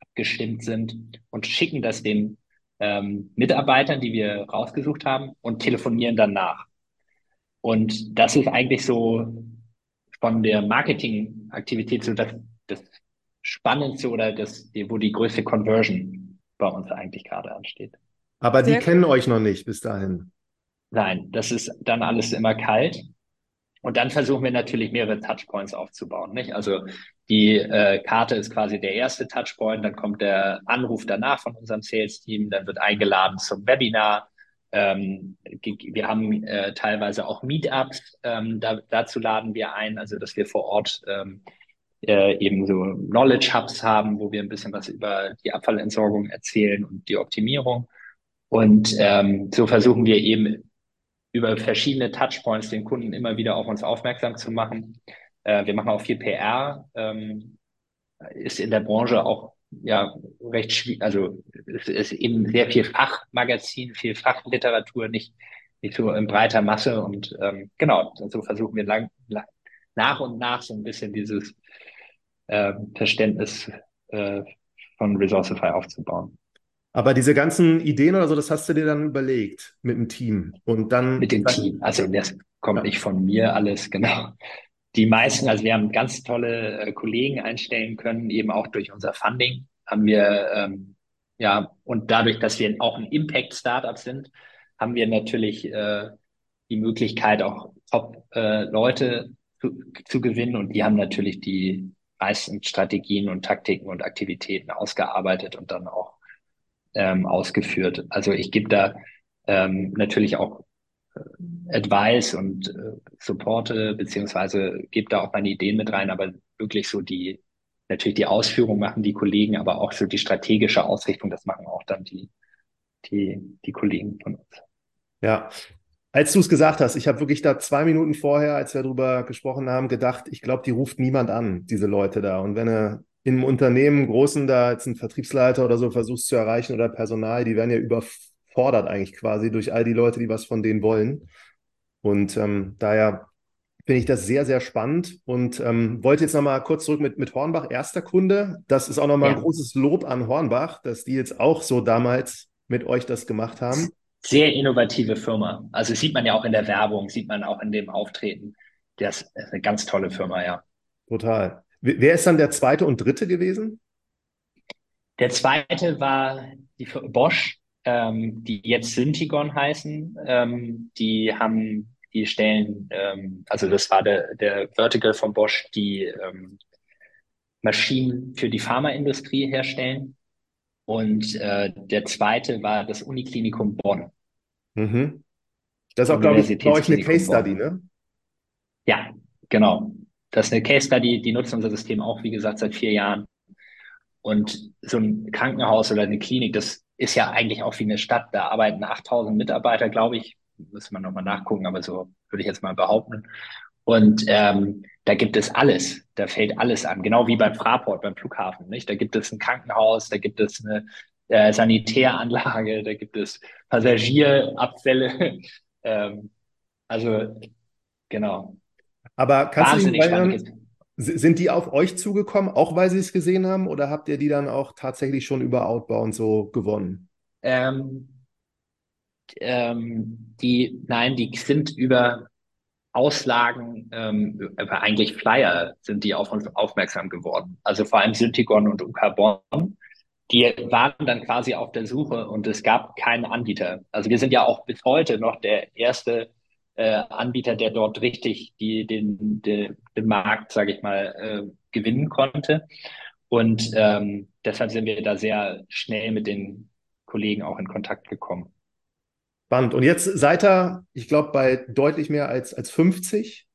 abgestimmt sind und schicken das dem ähm, Mitarbeitern, die wir rausgesucht haben, und telefonieren dann nach. Und das ist eigentlich so von der Marketingaktivität so das, das Spannendste oder das, wo die größte Conversion bei uns eigentlich gerade ansteht. Aber die Sehr kennen cool. euch noch nicht bis dahin. Nein, das ist dann alles immer kalt. Und dann versuchen wir natürlich mehrere Touchpoints aufzubauen. Nicht? Also die äh, Karte ist quasi der erste Touchpoint, dann kommt der Anruf danach von unserem Sales-Team, dann wird eingeladen zum Webinar. Ähm, wir haben äh, teilweise auch Meetups, ähm, da, dazu laden wir ein, also dass wir vor Ort ähm, äh, eben so Knowledge Hubs haben, wo wir ein bisschen was über die Abfallentsorgung erzählen und die Optimierung. Und ähm, so versuchen wir eben über verschiedene Touchpoints den Kunden immer wieder auf uns aufmerksam zu machen. Äh, wir machen auch viel PR, ähm, ist in der Branche auch ja recht schwierig, also es ist eben sehr viel Fachmagazin, viel Fachliteratur, nicht, nicht so in breiter Masse und ähm, genau, so versuchen wir lang, lang, nach und nach so ein bisschen dieses äh, Verständnis äh, von Resourcify aufzubauen. Aber diese ganzen Ideen oder so, das hast du dir dann überlegt mit dem Team und dann. Mit dem Team. Also das kommt ja. nicht von mir alles, genau. Die meisten, also wir haben ganz tolle äh, Kollegen einstellen können, eben auch durch unser Funding haben wir, ähm, ja, und dadurch, dass wir auch ein Impact-Startup sind, haben wir natürlich äh, die Möglichkeit, auch Top-Leute äh, zu, zu gewinnen und die haben natürlich die meisten Strategien und Taktiken und Aktivitäten ausgearbeitet und dann auch ähm, ausgeführt. Also ich gebe da ähm, natürlich auch äh, Advice und äh, Supporte, beziehungsweise gebe da auch meine Ideen mit rein, aber wirklich so die, natürlich die Ausführung machen die Kollegen, aber auch so die strategische Ausrichtung, das machen auch dann die, die, die Kollegen von uns. Ja, als du es gesagt hast, ich habe wirklich da zwei Minuten vorher, als wir darüber gesprochen haben, gedacht, ich glaube, die ruft niemand an, diese Leute da. Und wenn du im Unternehmen großen da jetzt einen Vertriebsleiter oder so versuchst zu erreichen oder Personal, die werden ja überfordert eigentlich quasi durch all die Leute, die was von denen wollen. Und ähm, daher finde ich das sehr, sehr spannend und ähm, wollte jetzt nochmal kurz zurück mit, mit Hornbach, erster Kunde. Das ist auch nochmal ja. ein großes Lob an Hornbach, dass die jetzt auch so damals mit euch das gemacht haben. Sehr innovative Firma. Also sieht man ja auch in der Werbung, sieht man auch in dem Auftreten. Das ist eine ganz tolle Firma, ja. Total. Wer ist dann der zweite und dritte gewesen? Der zweite war die Bosch, ähm, die jetzt Syntigon heißen. Ähm, die haben, die stellen, ähm, also das war der, der Vertical von Bosch, die ähm, Maschinen für die Pharmaindustrie herstellen. Und äh, der zweite war das Uniklinikum Bonn. Mhm. Das ist auch, glaube ich, bei euch eine Case Study, ne? Ja, genau. Das ist eine Case Study, die nutzt unser System auch, wie gesagt, seit vier Jahren. Und so ein Krankenhaus oder eine Klinik, das ist ja eigentlich auch wie eine Stadt. Da arbeiten 8000 Mitarbeiter, glaube ich. Muss man nochmal nachgucken, aber so würde ich jetzt mal behaupten. Und ähm, da gibt es alles. Da fällt alles an. Genau wie beim Fraport, beim Flughafen. Nicht? Da gibt es ein Krankenhaus, da gibt es eine äh, Sanitäranlage, da gibt es Passagierabfälle. ähm, also genau. Aber kannst du dich sind die auf euch zugekommen, auch weil sie es gesehen haben, oder habt ihr die dann auch tatsächlich schon über Outbound so gewonnen? Ähm, ähm, die, nein, die sind über Auslagen, ähm, eigentlich Flyer sind die auf uns aufmerksam geworden. Also vor allem Syntigon und UK Bonn. Die waren dann quasi auf der Suche und es gab keinen Anbieter. Also wir sind ja auch bis heute noch der erste äh, Anbieter, der dort richtig die, den, den, den Markt, sage ich mal, äh, gewinnen konnte. Und ähm, deshalb sind wir da sehr schnell mit den Kollegen auch in Kontakt gekommen. Spannend. Und jetzt seid ihr, ich glaube, bei deutlich mehr als, als 50,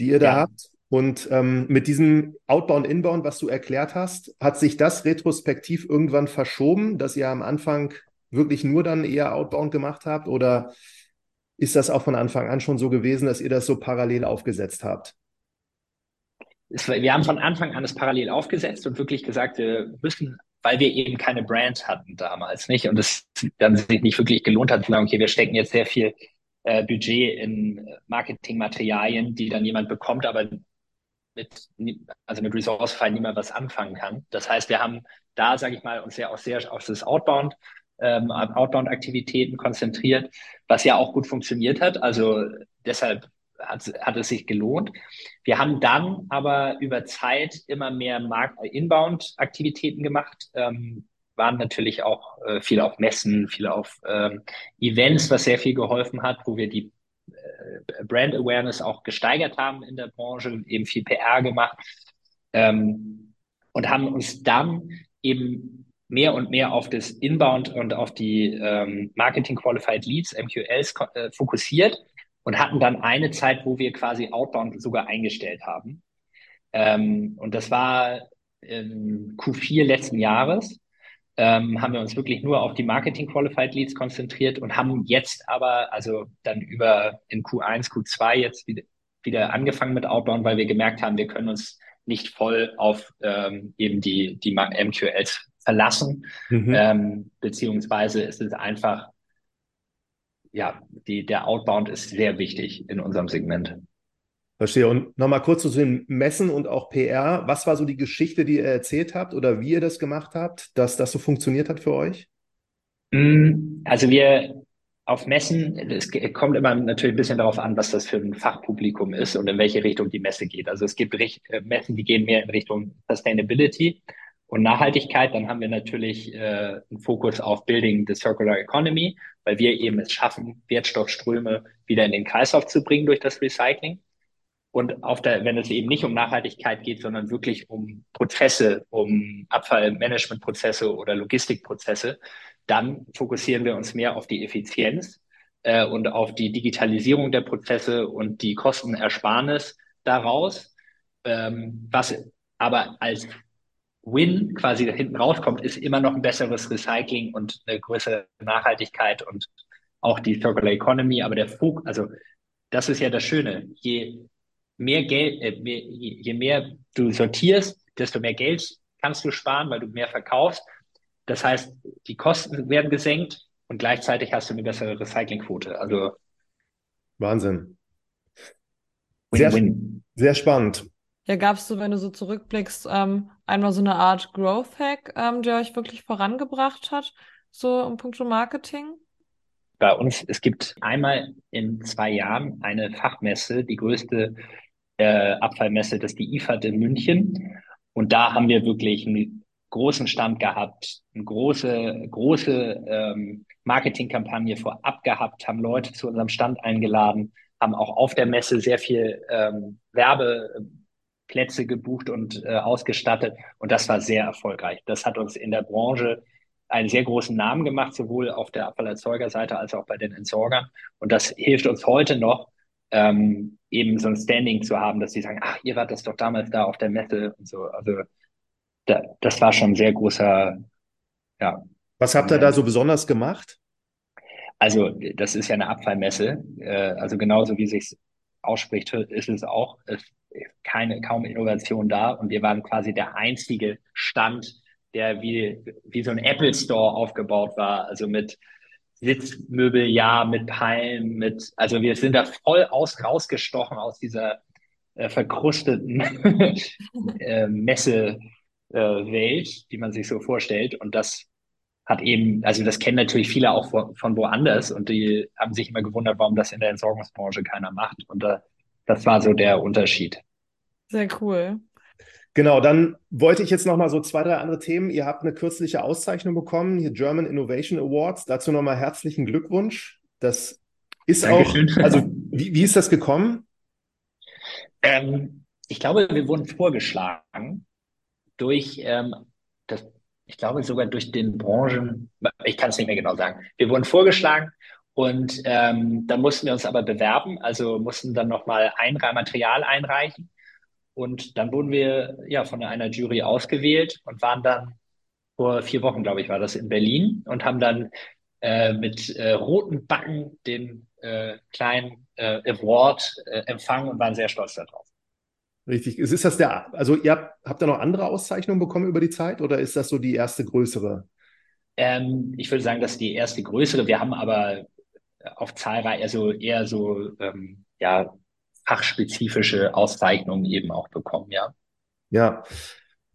die ihr da ja. habt. Und ähm, mit diesem Outbound, Inbound, was du erklärt hast, hat sich das retrospektiv irgendwann verschoben, dass ihr am Anfang wirklich nur dann eher Outbound gemacht habt? Oder ist das auch von Anfang an schon so gewesen, dass ihr das so parallel aufgesetzt habt? wir haben von Anfang an das parallel aufgesetzt und wirklich gesagt, wir müssen, weil wir eben keine Brand hatten damals, nicht? Und es dann sich nicht wirklich gelohnt hat zu sagen, okay, wir stecken jetzt sehr viel äh, Budget in Marketingmaterialien, die dann jemand bekommt, aber mit, also mit Resourcefy niemand was anfangen kann. Das heißt, wir haben da, sage ich mal, uns ja auch sehr auf das Outbound ähm, Outbound-Aktivitäten konzentriert, was ja auch gut funktioniert hat. Also deshalb hat, hat es sich gelohnt. Wir haben dann aber über Zeit immer mehr Inbound-Aktivitäten gemacht, ähm, waren natürlich auch äh, viel auf Messen, viel auf ähm, Events, was sehr viel geholfen hat, wo wir die äh, Brand Awareness auch gesteigert haben in der Branche, eben viel PR gemacht ähm, und haben uns dann eben mehr und mehr auf das Inbound und auf die ähm, Marketing Qualified Leads, MQLs, äh, fokussiert und hatten dann eine Zeit, wo wir quasi Outbound sogar eingestellt haben. Ähm, und das war im Q4 letzten Jahres. ähm, haben wir uns wirklich nur auf die Marketing Qualified Leads konzentriert und haben jetzt aber, also dann über in Q1, Q2 jetzt wieder, wieder angefangen mit Outbound, weil wir gemerkt haben, wir können uns nicht voll auf ähm, eben die, die MQLs verlassen, mhm. ähm, beziehungsweise ist es einfach, ja, die, der Outbound ist sehr wichtig in unserem Segment. Verstehe. Und nochmal kurz zu den Messen und auch PR. Was war so die Geschichte, die ihr erzählt habt oder wie ihr das gemacht habt, dass das so funktioniert hat für euch? Mm, also wir auf Messen, es kommt immer natürlich ein bisschen darauf an, was das für ein Fachpublikum ist und in welche Richtung die Messe geht. Also es gibt äh, Messen, die gehen mehr in Richtung Sustainability und Nachhaltigkeit. Dann haben wir natürlich äh, einen Fokus auf Building the Circular Economy, weil wir eben es schaffen, Wertstoffströme wieder in den Kreislauf zu bringen durch das Recycling. Und auf der, wenn es eben nicht um Nachhaltigkeit geht, sondern wirklich um Prozesse, um Abfallmanagementprozesse oder Logistikprozesse, dann fokussieren wir uns mehr auf die Effizienz äh, und auf die Digitalisierung der Prozesse und die Kostenersparnis daraus. Ähm, was aber als Win quasi da hinten rauskommt, ist immer noch ein besseres Recycling und eine größere Nachhaltigkeit und auch die Circular Economy. Aber der Fokus, also das ist ja das Schöne. Je mehr Geld, äh, mehr, je mehr du sortierst, desto mehr Geld kannst du sparen, weil du mehr verkaufst. Das heißt, die Kosten werden gesenkt und gleichzeitig hast du eine bessere Recyclingquote. Also Wahnsinn. Sehr, sehr spannend. Ja, gab es so, wenn du so zurückblickst, ähm, einmal so eine Art Growth Hack, ähm, der euch wirklich vorangebracht hat, so im Punkt Marketing? Bei uns, es gibt einmal in zwei Jahren eine Fachmesse, die größte äh, Abfallmesse, das ist die IFAD in München. Und da haben wir wirklich einen großen Stand gehabt, eine große, große ähm, Marketingkampagne vorab gehabt, haben Leute zu unserem Stand eingeladen, haben auch auf der Messe sehr viel ähm, Werbeplätze gebucht und äh, ausgestattet. Und das war sehr erfolgreich. Das hat uns in der Branche einen sehr großen Namen gemacht, sowohl auf der Abfallerzeugerseite als auch bei den Entsorgern. Und das hilft uns heute noch, ähm, eben so ein Standing zu haben, dass sie sagen, ach, ihr wart das doch damals da auf der Messe und so. Also da, das war schon ein sehr großer, ja. Was habt ihr da so besonders gemacht? Also das ist ja eine Abfallmesse. Äh, also genauso wie sich ausspricht, ist es auch. Es keine, kaum Innovation da und wir waren quasi der einzige Stand, der wie, wie so ein Apple Store aufgebaut war. Also mit Sitzmöbel, ja, mit Palmen, mit, also wir sind da voll aus, rausgestochen aus dieser äh, verkrusteten äh, Messewelt, äh, die man sich so vorstellt. Und das hat eben, also das kennen natürlich viele auch von, von woanders und die haben sich immer gewundert, warum das in der Entsorgungsbranche keiner macht. Und da, das war so der Unterschied. Sehr cool. Genau, dann wollte ich jetzt noch mal so zwei, drei andere Themen. Ihr habt eine kürzliche Auszeichnung bekommen, hier German Innovation Awards. Dazu nochmal herzlichen Glückwunsch. Das ist Dankeschön. auch, also wie, wie ist das gekommen? Ähm, ich glaube, wir wurden vorgeschlagen durch ähm, das, ich glaube sogar durch den Branchen, ich kann es nicht mehr genau sagen. Wir wurden vorgeschlagen und ähm, dann mussten wir uns aber bewerben, also mussten dann nochmal ein Material einreichen. Und dann wurden wir ja von einer Jury ausgewählt und waren dann vor vier Wochen, glaube ich, war das in Berlin und haben dann äh, mit äh, roten Backen den äh, kleinen äh, Award äh, empfangen und waren sehr stolz darauf. Richtig. Ist, ist das der, also ihr habt, habt ihr noch andere Auszeichnungen bekommen über die Zeit oder ist das so die erste größere? Ähm, ich würde sagen, das ist die erste größere. Wir haben aber auf zahlreich, also eher so ähm, ja, fachspezifische Auszeichnungen eben auch bekommen, ja. Ja,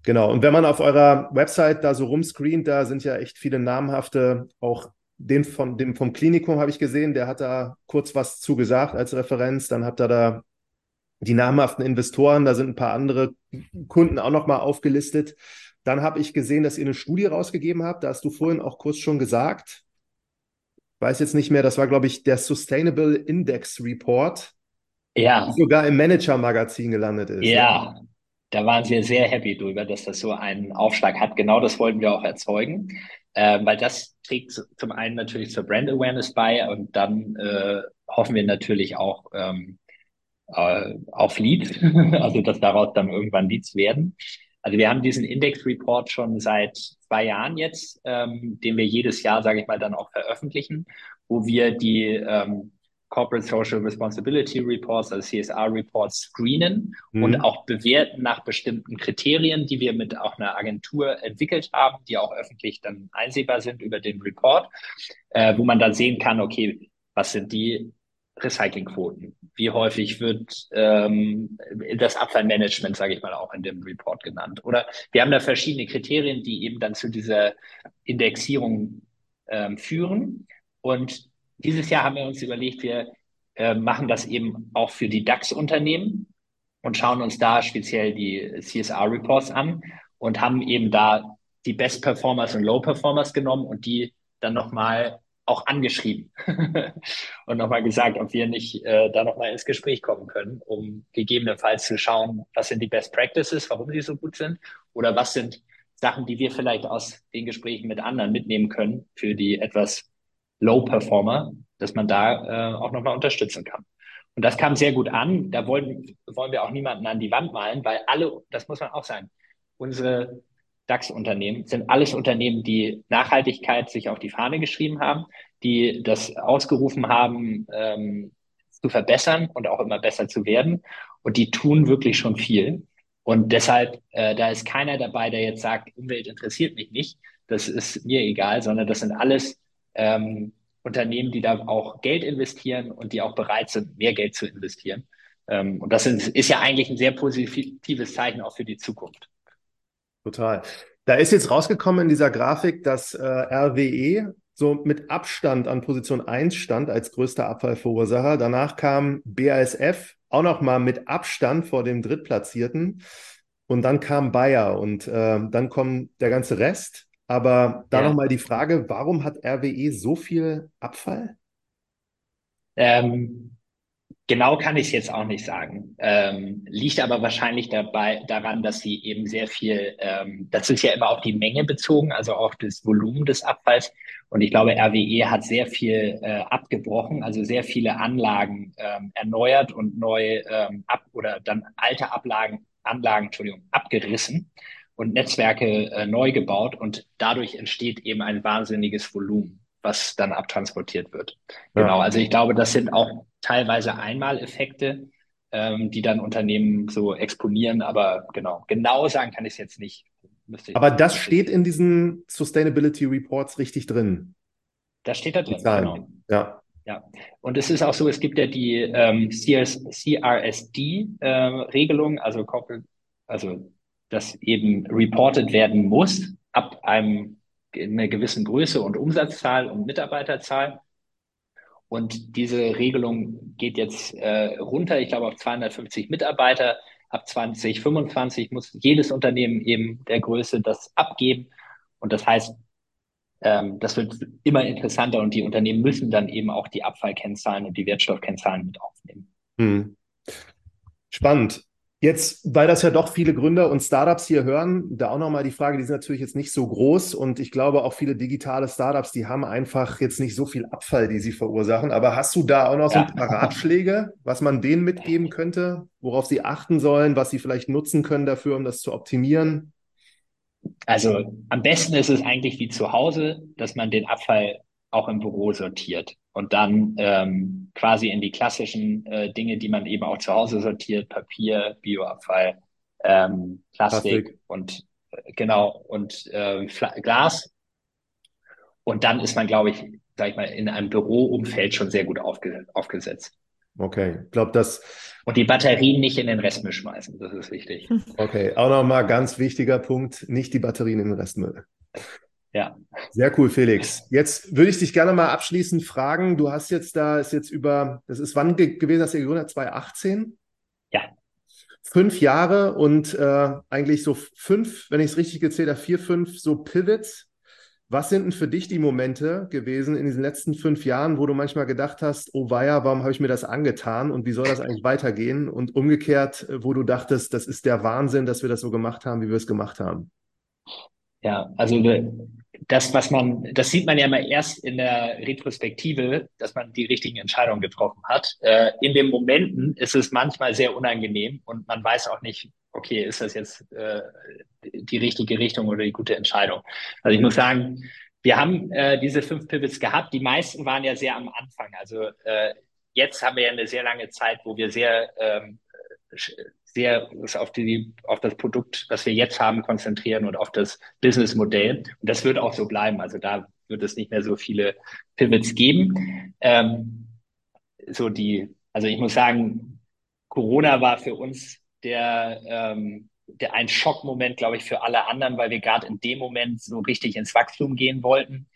genau. Und wenn man auf eurer Website da so rumscreent, da sind ja echt viele namhafte, auch den von dem vom Klinikum habe ich gesehen, der hat da kurz was zugesagt als Referenz. Dann habt ihr da die namhaften Investoren, da sind ein paar andere Kunden auch nochmal aufgelistet. Dann habe ich gesehen, dass ihr eine Studie rausgegeben habt. Da hast du vorhin auch kurz schon gesagt. Weiß jetzt nicht mehr, das war, glaube ich, der Sustainable Index Report ja. sogar im Manager-Magazin gelandet ist. Ja, da waren wir sehr happy drüber, dass das so einen Aufschlag hat. Genau das wollten wir auch erzeugen, äh, weil das trägt zum einen natürlich zur Brand Awareness bei und dann äh, hoffen wir natürlich auch ähm, äh, auf Leads, also dass daraus dann irgendwann Leads werden. Also wir haben diesen Index-Report schon seit zwei Jahren jetzt, ähm, den wir jedes Jahr, sage ich mal, dann auch veröffentlichen, wo wir die ähm, Corporate Social Responsibility Reports, also CSR Reports screenen mhm. und auch bewerten nach bestimmten Kriterien, die wir mit auch einer Agentur entwickelt haben, die auch öffentlich dann einsehbar sind über den Report, äh, wo man dann sehen kann, okay, was sind die Recyclingquoten? Wie häufig wird ähm, das Abfallmanagement, sage ich mal, auch in dem Report genannt? Oder wir haben da verschiedene Kriterien, die eben dann zu dieser Indexierung ähm, führen. Und dieses Jahr haben wir uns überlegt, wir äh, machen das eben auch für die DAX-Unternehmen und schauen uns da speziell die CSR-Reports an und haben eben da die Best Performers und Low Performers genommen und die dann nochmal auch angeschrieben und nochmal gesagt, ob wir nicht äh, da nochmal ins Gespräch kommen können, um gegebenenfalls zu schauen, was sind die Best Practices, warum sie so gut sind oder was sind Sachen, die wir vielleicht aus den Gesprächen mit anderen mitnehmen können für die etwas Low-Performer, dass man da äh, auch nochmal unterstützen kann. Und das kam sehr gut an. Da wollen, wollen wir auch niemanden an die Wand malen, weil alle, das muss man auch sagen, unsere DAX-Unternehmen sind alles Unternehmen, die Nachhaltigkeit sich auf die Fahne geschrieben haben, die das ausgerufen haben, ähm, zu verbessern und auch immer besser zu werden. Und die tun wirklich schon viel. Und deshalb, äh, da ist keiner dabei, der jetzt sagt, Umwelt interessiert mich nicht. Das ist mir egal, sondern das sind alles ähm, Unternehmen, die da auch Geld investieren und die auch bereit sind, mehr Geld zu investieren. Ähm, und das ist, ist ja eigentlich ein sehr positives Zeichen auch für die Zukunft. Total. Da ist jetzt rausgekommen in dieser Grafik, dass äh, RWE so mit Abstand an Position 1 stand als größter Abfallverursacher. Danach kam BASF auch noch mal mit Abstand vor dem Drittplatzierten. Und dann kam Bayer und äh, dann kommt der ganze Rest. Aber da ja. nochmal die Frage, warum hat RWE so viel Abfall? Ähm, genau kann ich es jetzt auch nicht sagen. Ähm, liegt aber wahrscheinlich dabei daran, dass sie eben sehr viel, ähm, das ist ja immer auf die Menge bezogen, also auf das Volumen des Abfalls. Und ich glaube, RWE hat sehr viel äh, abgebrochen, also sehr viele Anlagen ähm, erneuert und neu ähm, ab oder dann alte Ablagen, Anlagen, Entschuldigung, abgerissen und Netzwerke äh, neu gebaut und dadurch entsteht eben ein wahnsinniges Volumen, was dann abtransportiert wird. Ja. Genau, also ich glaube, das sind auch teilweise Einmaleffekte, ähm, die dann Unternehmen so exponieren, aber genau, genau sagen kann ich es jetzt nicht. aber das steht in diesen Sustainability Reports richtig drin. Das steht da drin, genau. Ja. Ja, und es ist auch so, es gibt ja die ähm, CRSD-Regelung, äh, also also das eben reported werden muss ab einem, einer gewissen Größe und Umsatzzahl und Mitarbeiterzahl. Und diese Regelung geht jetzt äh, runter, ich glaube, auf 250 Mitarbeiter. Ab 2025 muss jedes Unternehmen eben der Größe das abgeben. Und das heißt, ähm, das wird immer interessanter und die Unternehmen müssen dann eben auch die Abfallkennzahlen und die Wertstoffkennzahlen mit aufnehmen. Hm. Spannend. Jetzt, weil das ja doch viele Gründer und Startups hier hören, da auch nochmal die Frage, die sind natürlich jetzt nicht so groß und ich glaube auch viele digitale Startups, die haben einfach jetzt nicht so viel Abfall, die sie verursachen. Aber hast du da auch noch so ein paar Ratschläge, was man denen mitgeben könnte, worauf sie achten sollen, was sie vielleicht nutzen können dafür, um das zu optimieren? Also am besten ist es eigentlich wie zu Hause, dass man den Abfall auch im Büro sortiert und dann ähm, quasi in die klassischen äh, Dinge, die man eben auch zu Hause sortiert, Papier, Bioabfall, ähm, Plastik, Plastik. und äh, genau und äh, Glas. Und dann ist man, glaube ich, sag ich mal, in einem Büroumfeld schon sehr gut aufge aufgesetzt. Okay, ich glaube, das. Und die Batterien nicht in den Restmüll schmeißen, das ist wichtig. Okay, auch nochmal ganz wichtiger Punkt, nicht die Batterien in den Restmüll. Ja. Sehr cool, Felix. Jetzt würde ich dich gerne mal abschließend fragen. Du hast jetzt da, ist jetzt über, das ist wann ge gewesen, hast du gegründet? 2018? Ja. Fünf Jahre und äh, eigentlich so fünf, wenn ich es richtig gezählt habe, vier, fünf so Pivots. Was sind denn für dich die Momente gewesen in diesen letzten fünf Jahren, wo du manchmal gedacht hast, oh weia, warum habe ich mir das angetan und wie soll das eigentlich weitergehen? Und umgekehrt, wo du dachtest, das ist der Wahnsinn, dass wir das so gemacht haben, wie wir es gemacht haben. Ja, also das, was man, das sieht man ja immer erst in der Retrospektive, dass man die richtigen Entscheidungen getroffen hat. Äh, in den Momenten ist es manchmal sehr unangenehm und man weiß auch nicht, okay, ist das jetzt äh, die richtige Richtung oder die gute Entscheidung? Also ich muss sagen, wir haben äh, diese fünf Pivots gehabt. Die meisten waren ja sehr am Anfang. Also äh, jetzt haben wir ja eine sehr lange Zeit, wo wir sehr, ähm, sehr auf, die, auf das Produkt, was wir jetzt haben, konzentrieren und auf das Businessmodell. Und das wird auch so bleiben. Also da wird es nicht mehr so viele Pivots geben. Ähm, so die, also ich muss sagen, Corona war für uns der, ähm, der ein Schockmoment, glaube ich, für alle anderen, weil wir gerade in dem Moment so richtig ins Wachstum gehen wollten.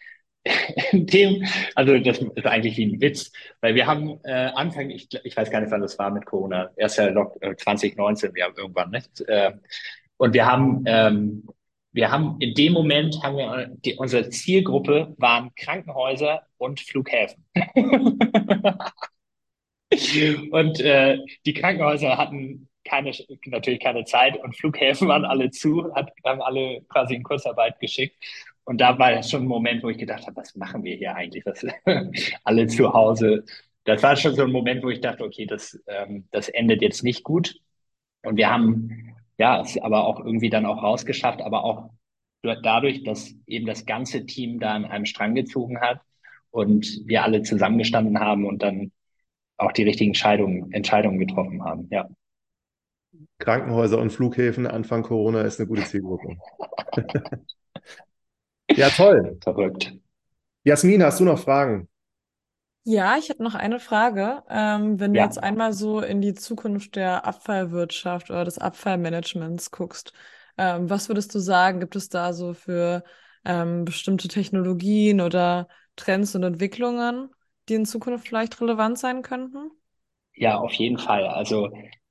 in dem, also das ist eigentlich wie ein Witz, weil wir haben äh, Anfang, ich, ich weiß gar nicht, wann das war mit Corona, erst ja Lock, äh, 2019, wir haben irgendwann, nicht? Äh, und wir haben, ähm, wir haben in dem Moment haben wir die, unsere Zielgruppe waren Krankenhäuser und Flughäfen. und äh, die Krankenhäuser hatten keine, natürlich keine Zeit und Flughäfen waren alle zu, hat, haben alle quasi in Kurzarbeit geschickt. Und da war schon ein Moment, wo ich gedacht habe, was machen wir hier eigentlich? Was, alle zu Hause. Das war schon so ein Moment, wo ich dachte, okay, das, ähm, das endet jetzt nicht gut. Und wir haben ja es aber auch irgendwie dann auch rausgeschafft, aber auch dadurch, dass eben das ganze Team da an einem Strang gezogen hat und wir alle zusammengestanden haben und dann auch die richtigen Entscheidungen, Entscheidungen getroffen haben. Ja. Krankenhäuser und Flughäfen Anfang Corona ist eine gute Zielgruppe. ja, toll. Verrückt. Jasmin, hast du noch Fragen? Ja, ich hätte noch eine Frage. Ähm, wenn du Ja. jetzt einmal so in die Zukunft der Abfallwirtschaft oder des Abfallmanagements guckst, ähm, was würdest du sagen, gibt es da so für ähm, bestimmte Technologien oder Trends und Entwicklungen, die in Zukunft vielleicht relevant sein könnten? Ja, auf jeden Fall. Also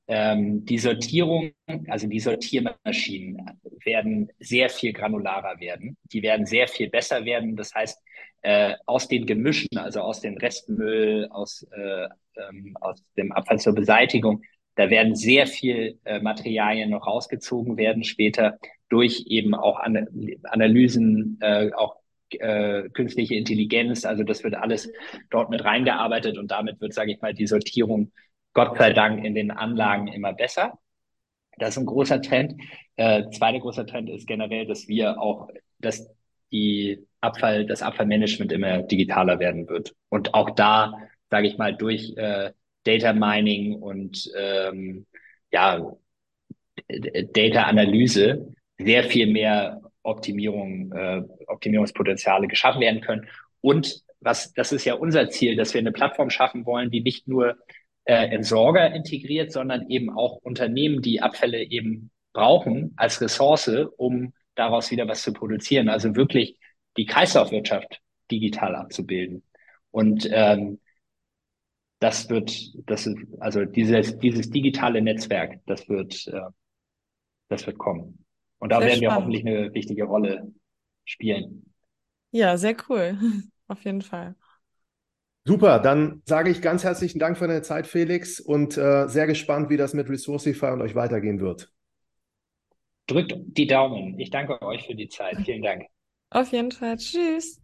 ähm, die Sortierung, also die Sortiermaschinen werden sehr viel granularer werden. Die werden sehr viel besser werden. Das heißt, äh, aus den Gemischen, also aus dem Restmüll, aus, äh, ähm, aus dem Abfall zur Beseitigung, da werden sehr viel äh, Materialien noch rausgezogen werden später durch eben auch An Analysen, äh, auch äh, künstliche Intelligenz. Also das wird alles dort mit reingearbeitet und damit wird, sage ich mal, die Sortierung Gott sei Dank in den Anlagen immer besser. Das ist ein großer Trend. Äh, zweiter großer Trend ist generell, dass wir auch, dass die Abfall, das Abfallmanagement immer digitaler werden wird. Und auch da, sage ich mal, durch äh, Data Mining und ähm, ja, Data Analyse sehr viel mehr Optimierung, äh, Optimierungspotenziale geschaffen werden können. Und was, das ist ja unser Ziel, dass wir eine Plattform schaffen wollen, die nicht nur äh, Entsorger integriert, sondern eben auch Unternehmen, die Abfälle eben brauchen als Ressource, um daraus wieder was zu produzieren. Also wirklich die Kreislaufwirtschaft digital abzubilden. Und ähm, das wird, das ist, also dieses, dieses digitale Netzwerk, das wird, äh, das wird kommen. Und da Sehr werden wir spannend. hoffentlich eine wichtige Rolle spielen. Ja, sehr cool. Auf jeden Fall. Super, dann sage ich ganz herzlichen Dank für deine Zeit, Felix, und äh, sehr gespannt, wie das mit Resourcify und euch weitergehen wird. Drückt die Daumen. Ich danke euch für die Zeit. Vielen Dank. Auf jeden Fall. Tschüss.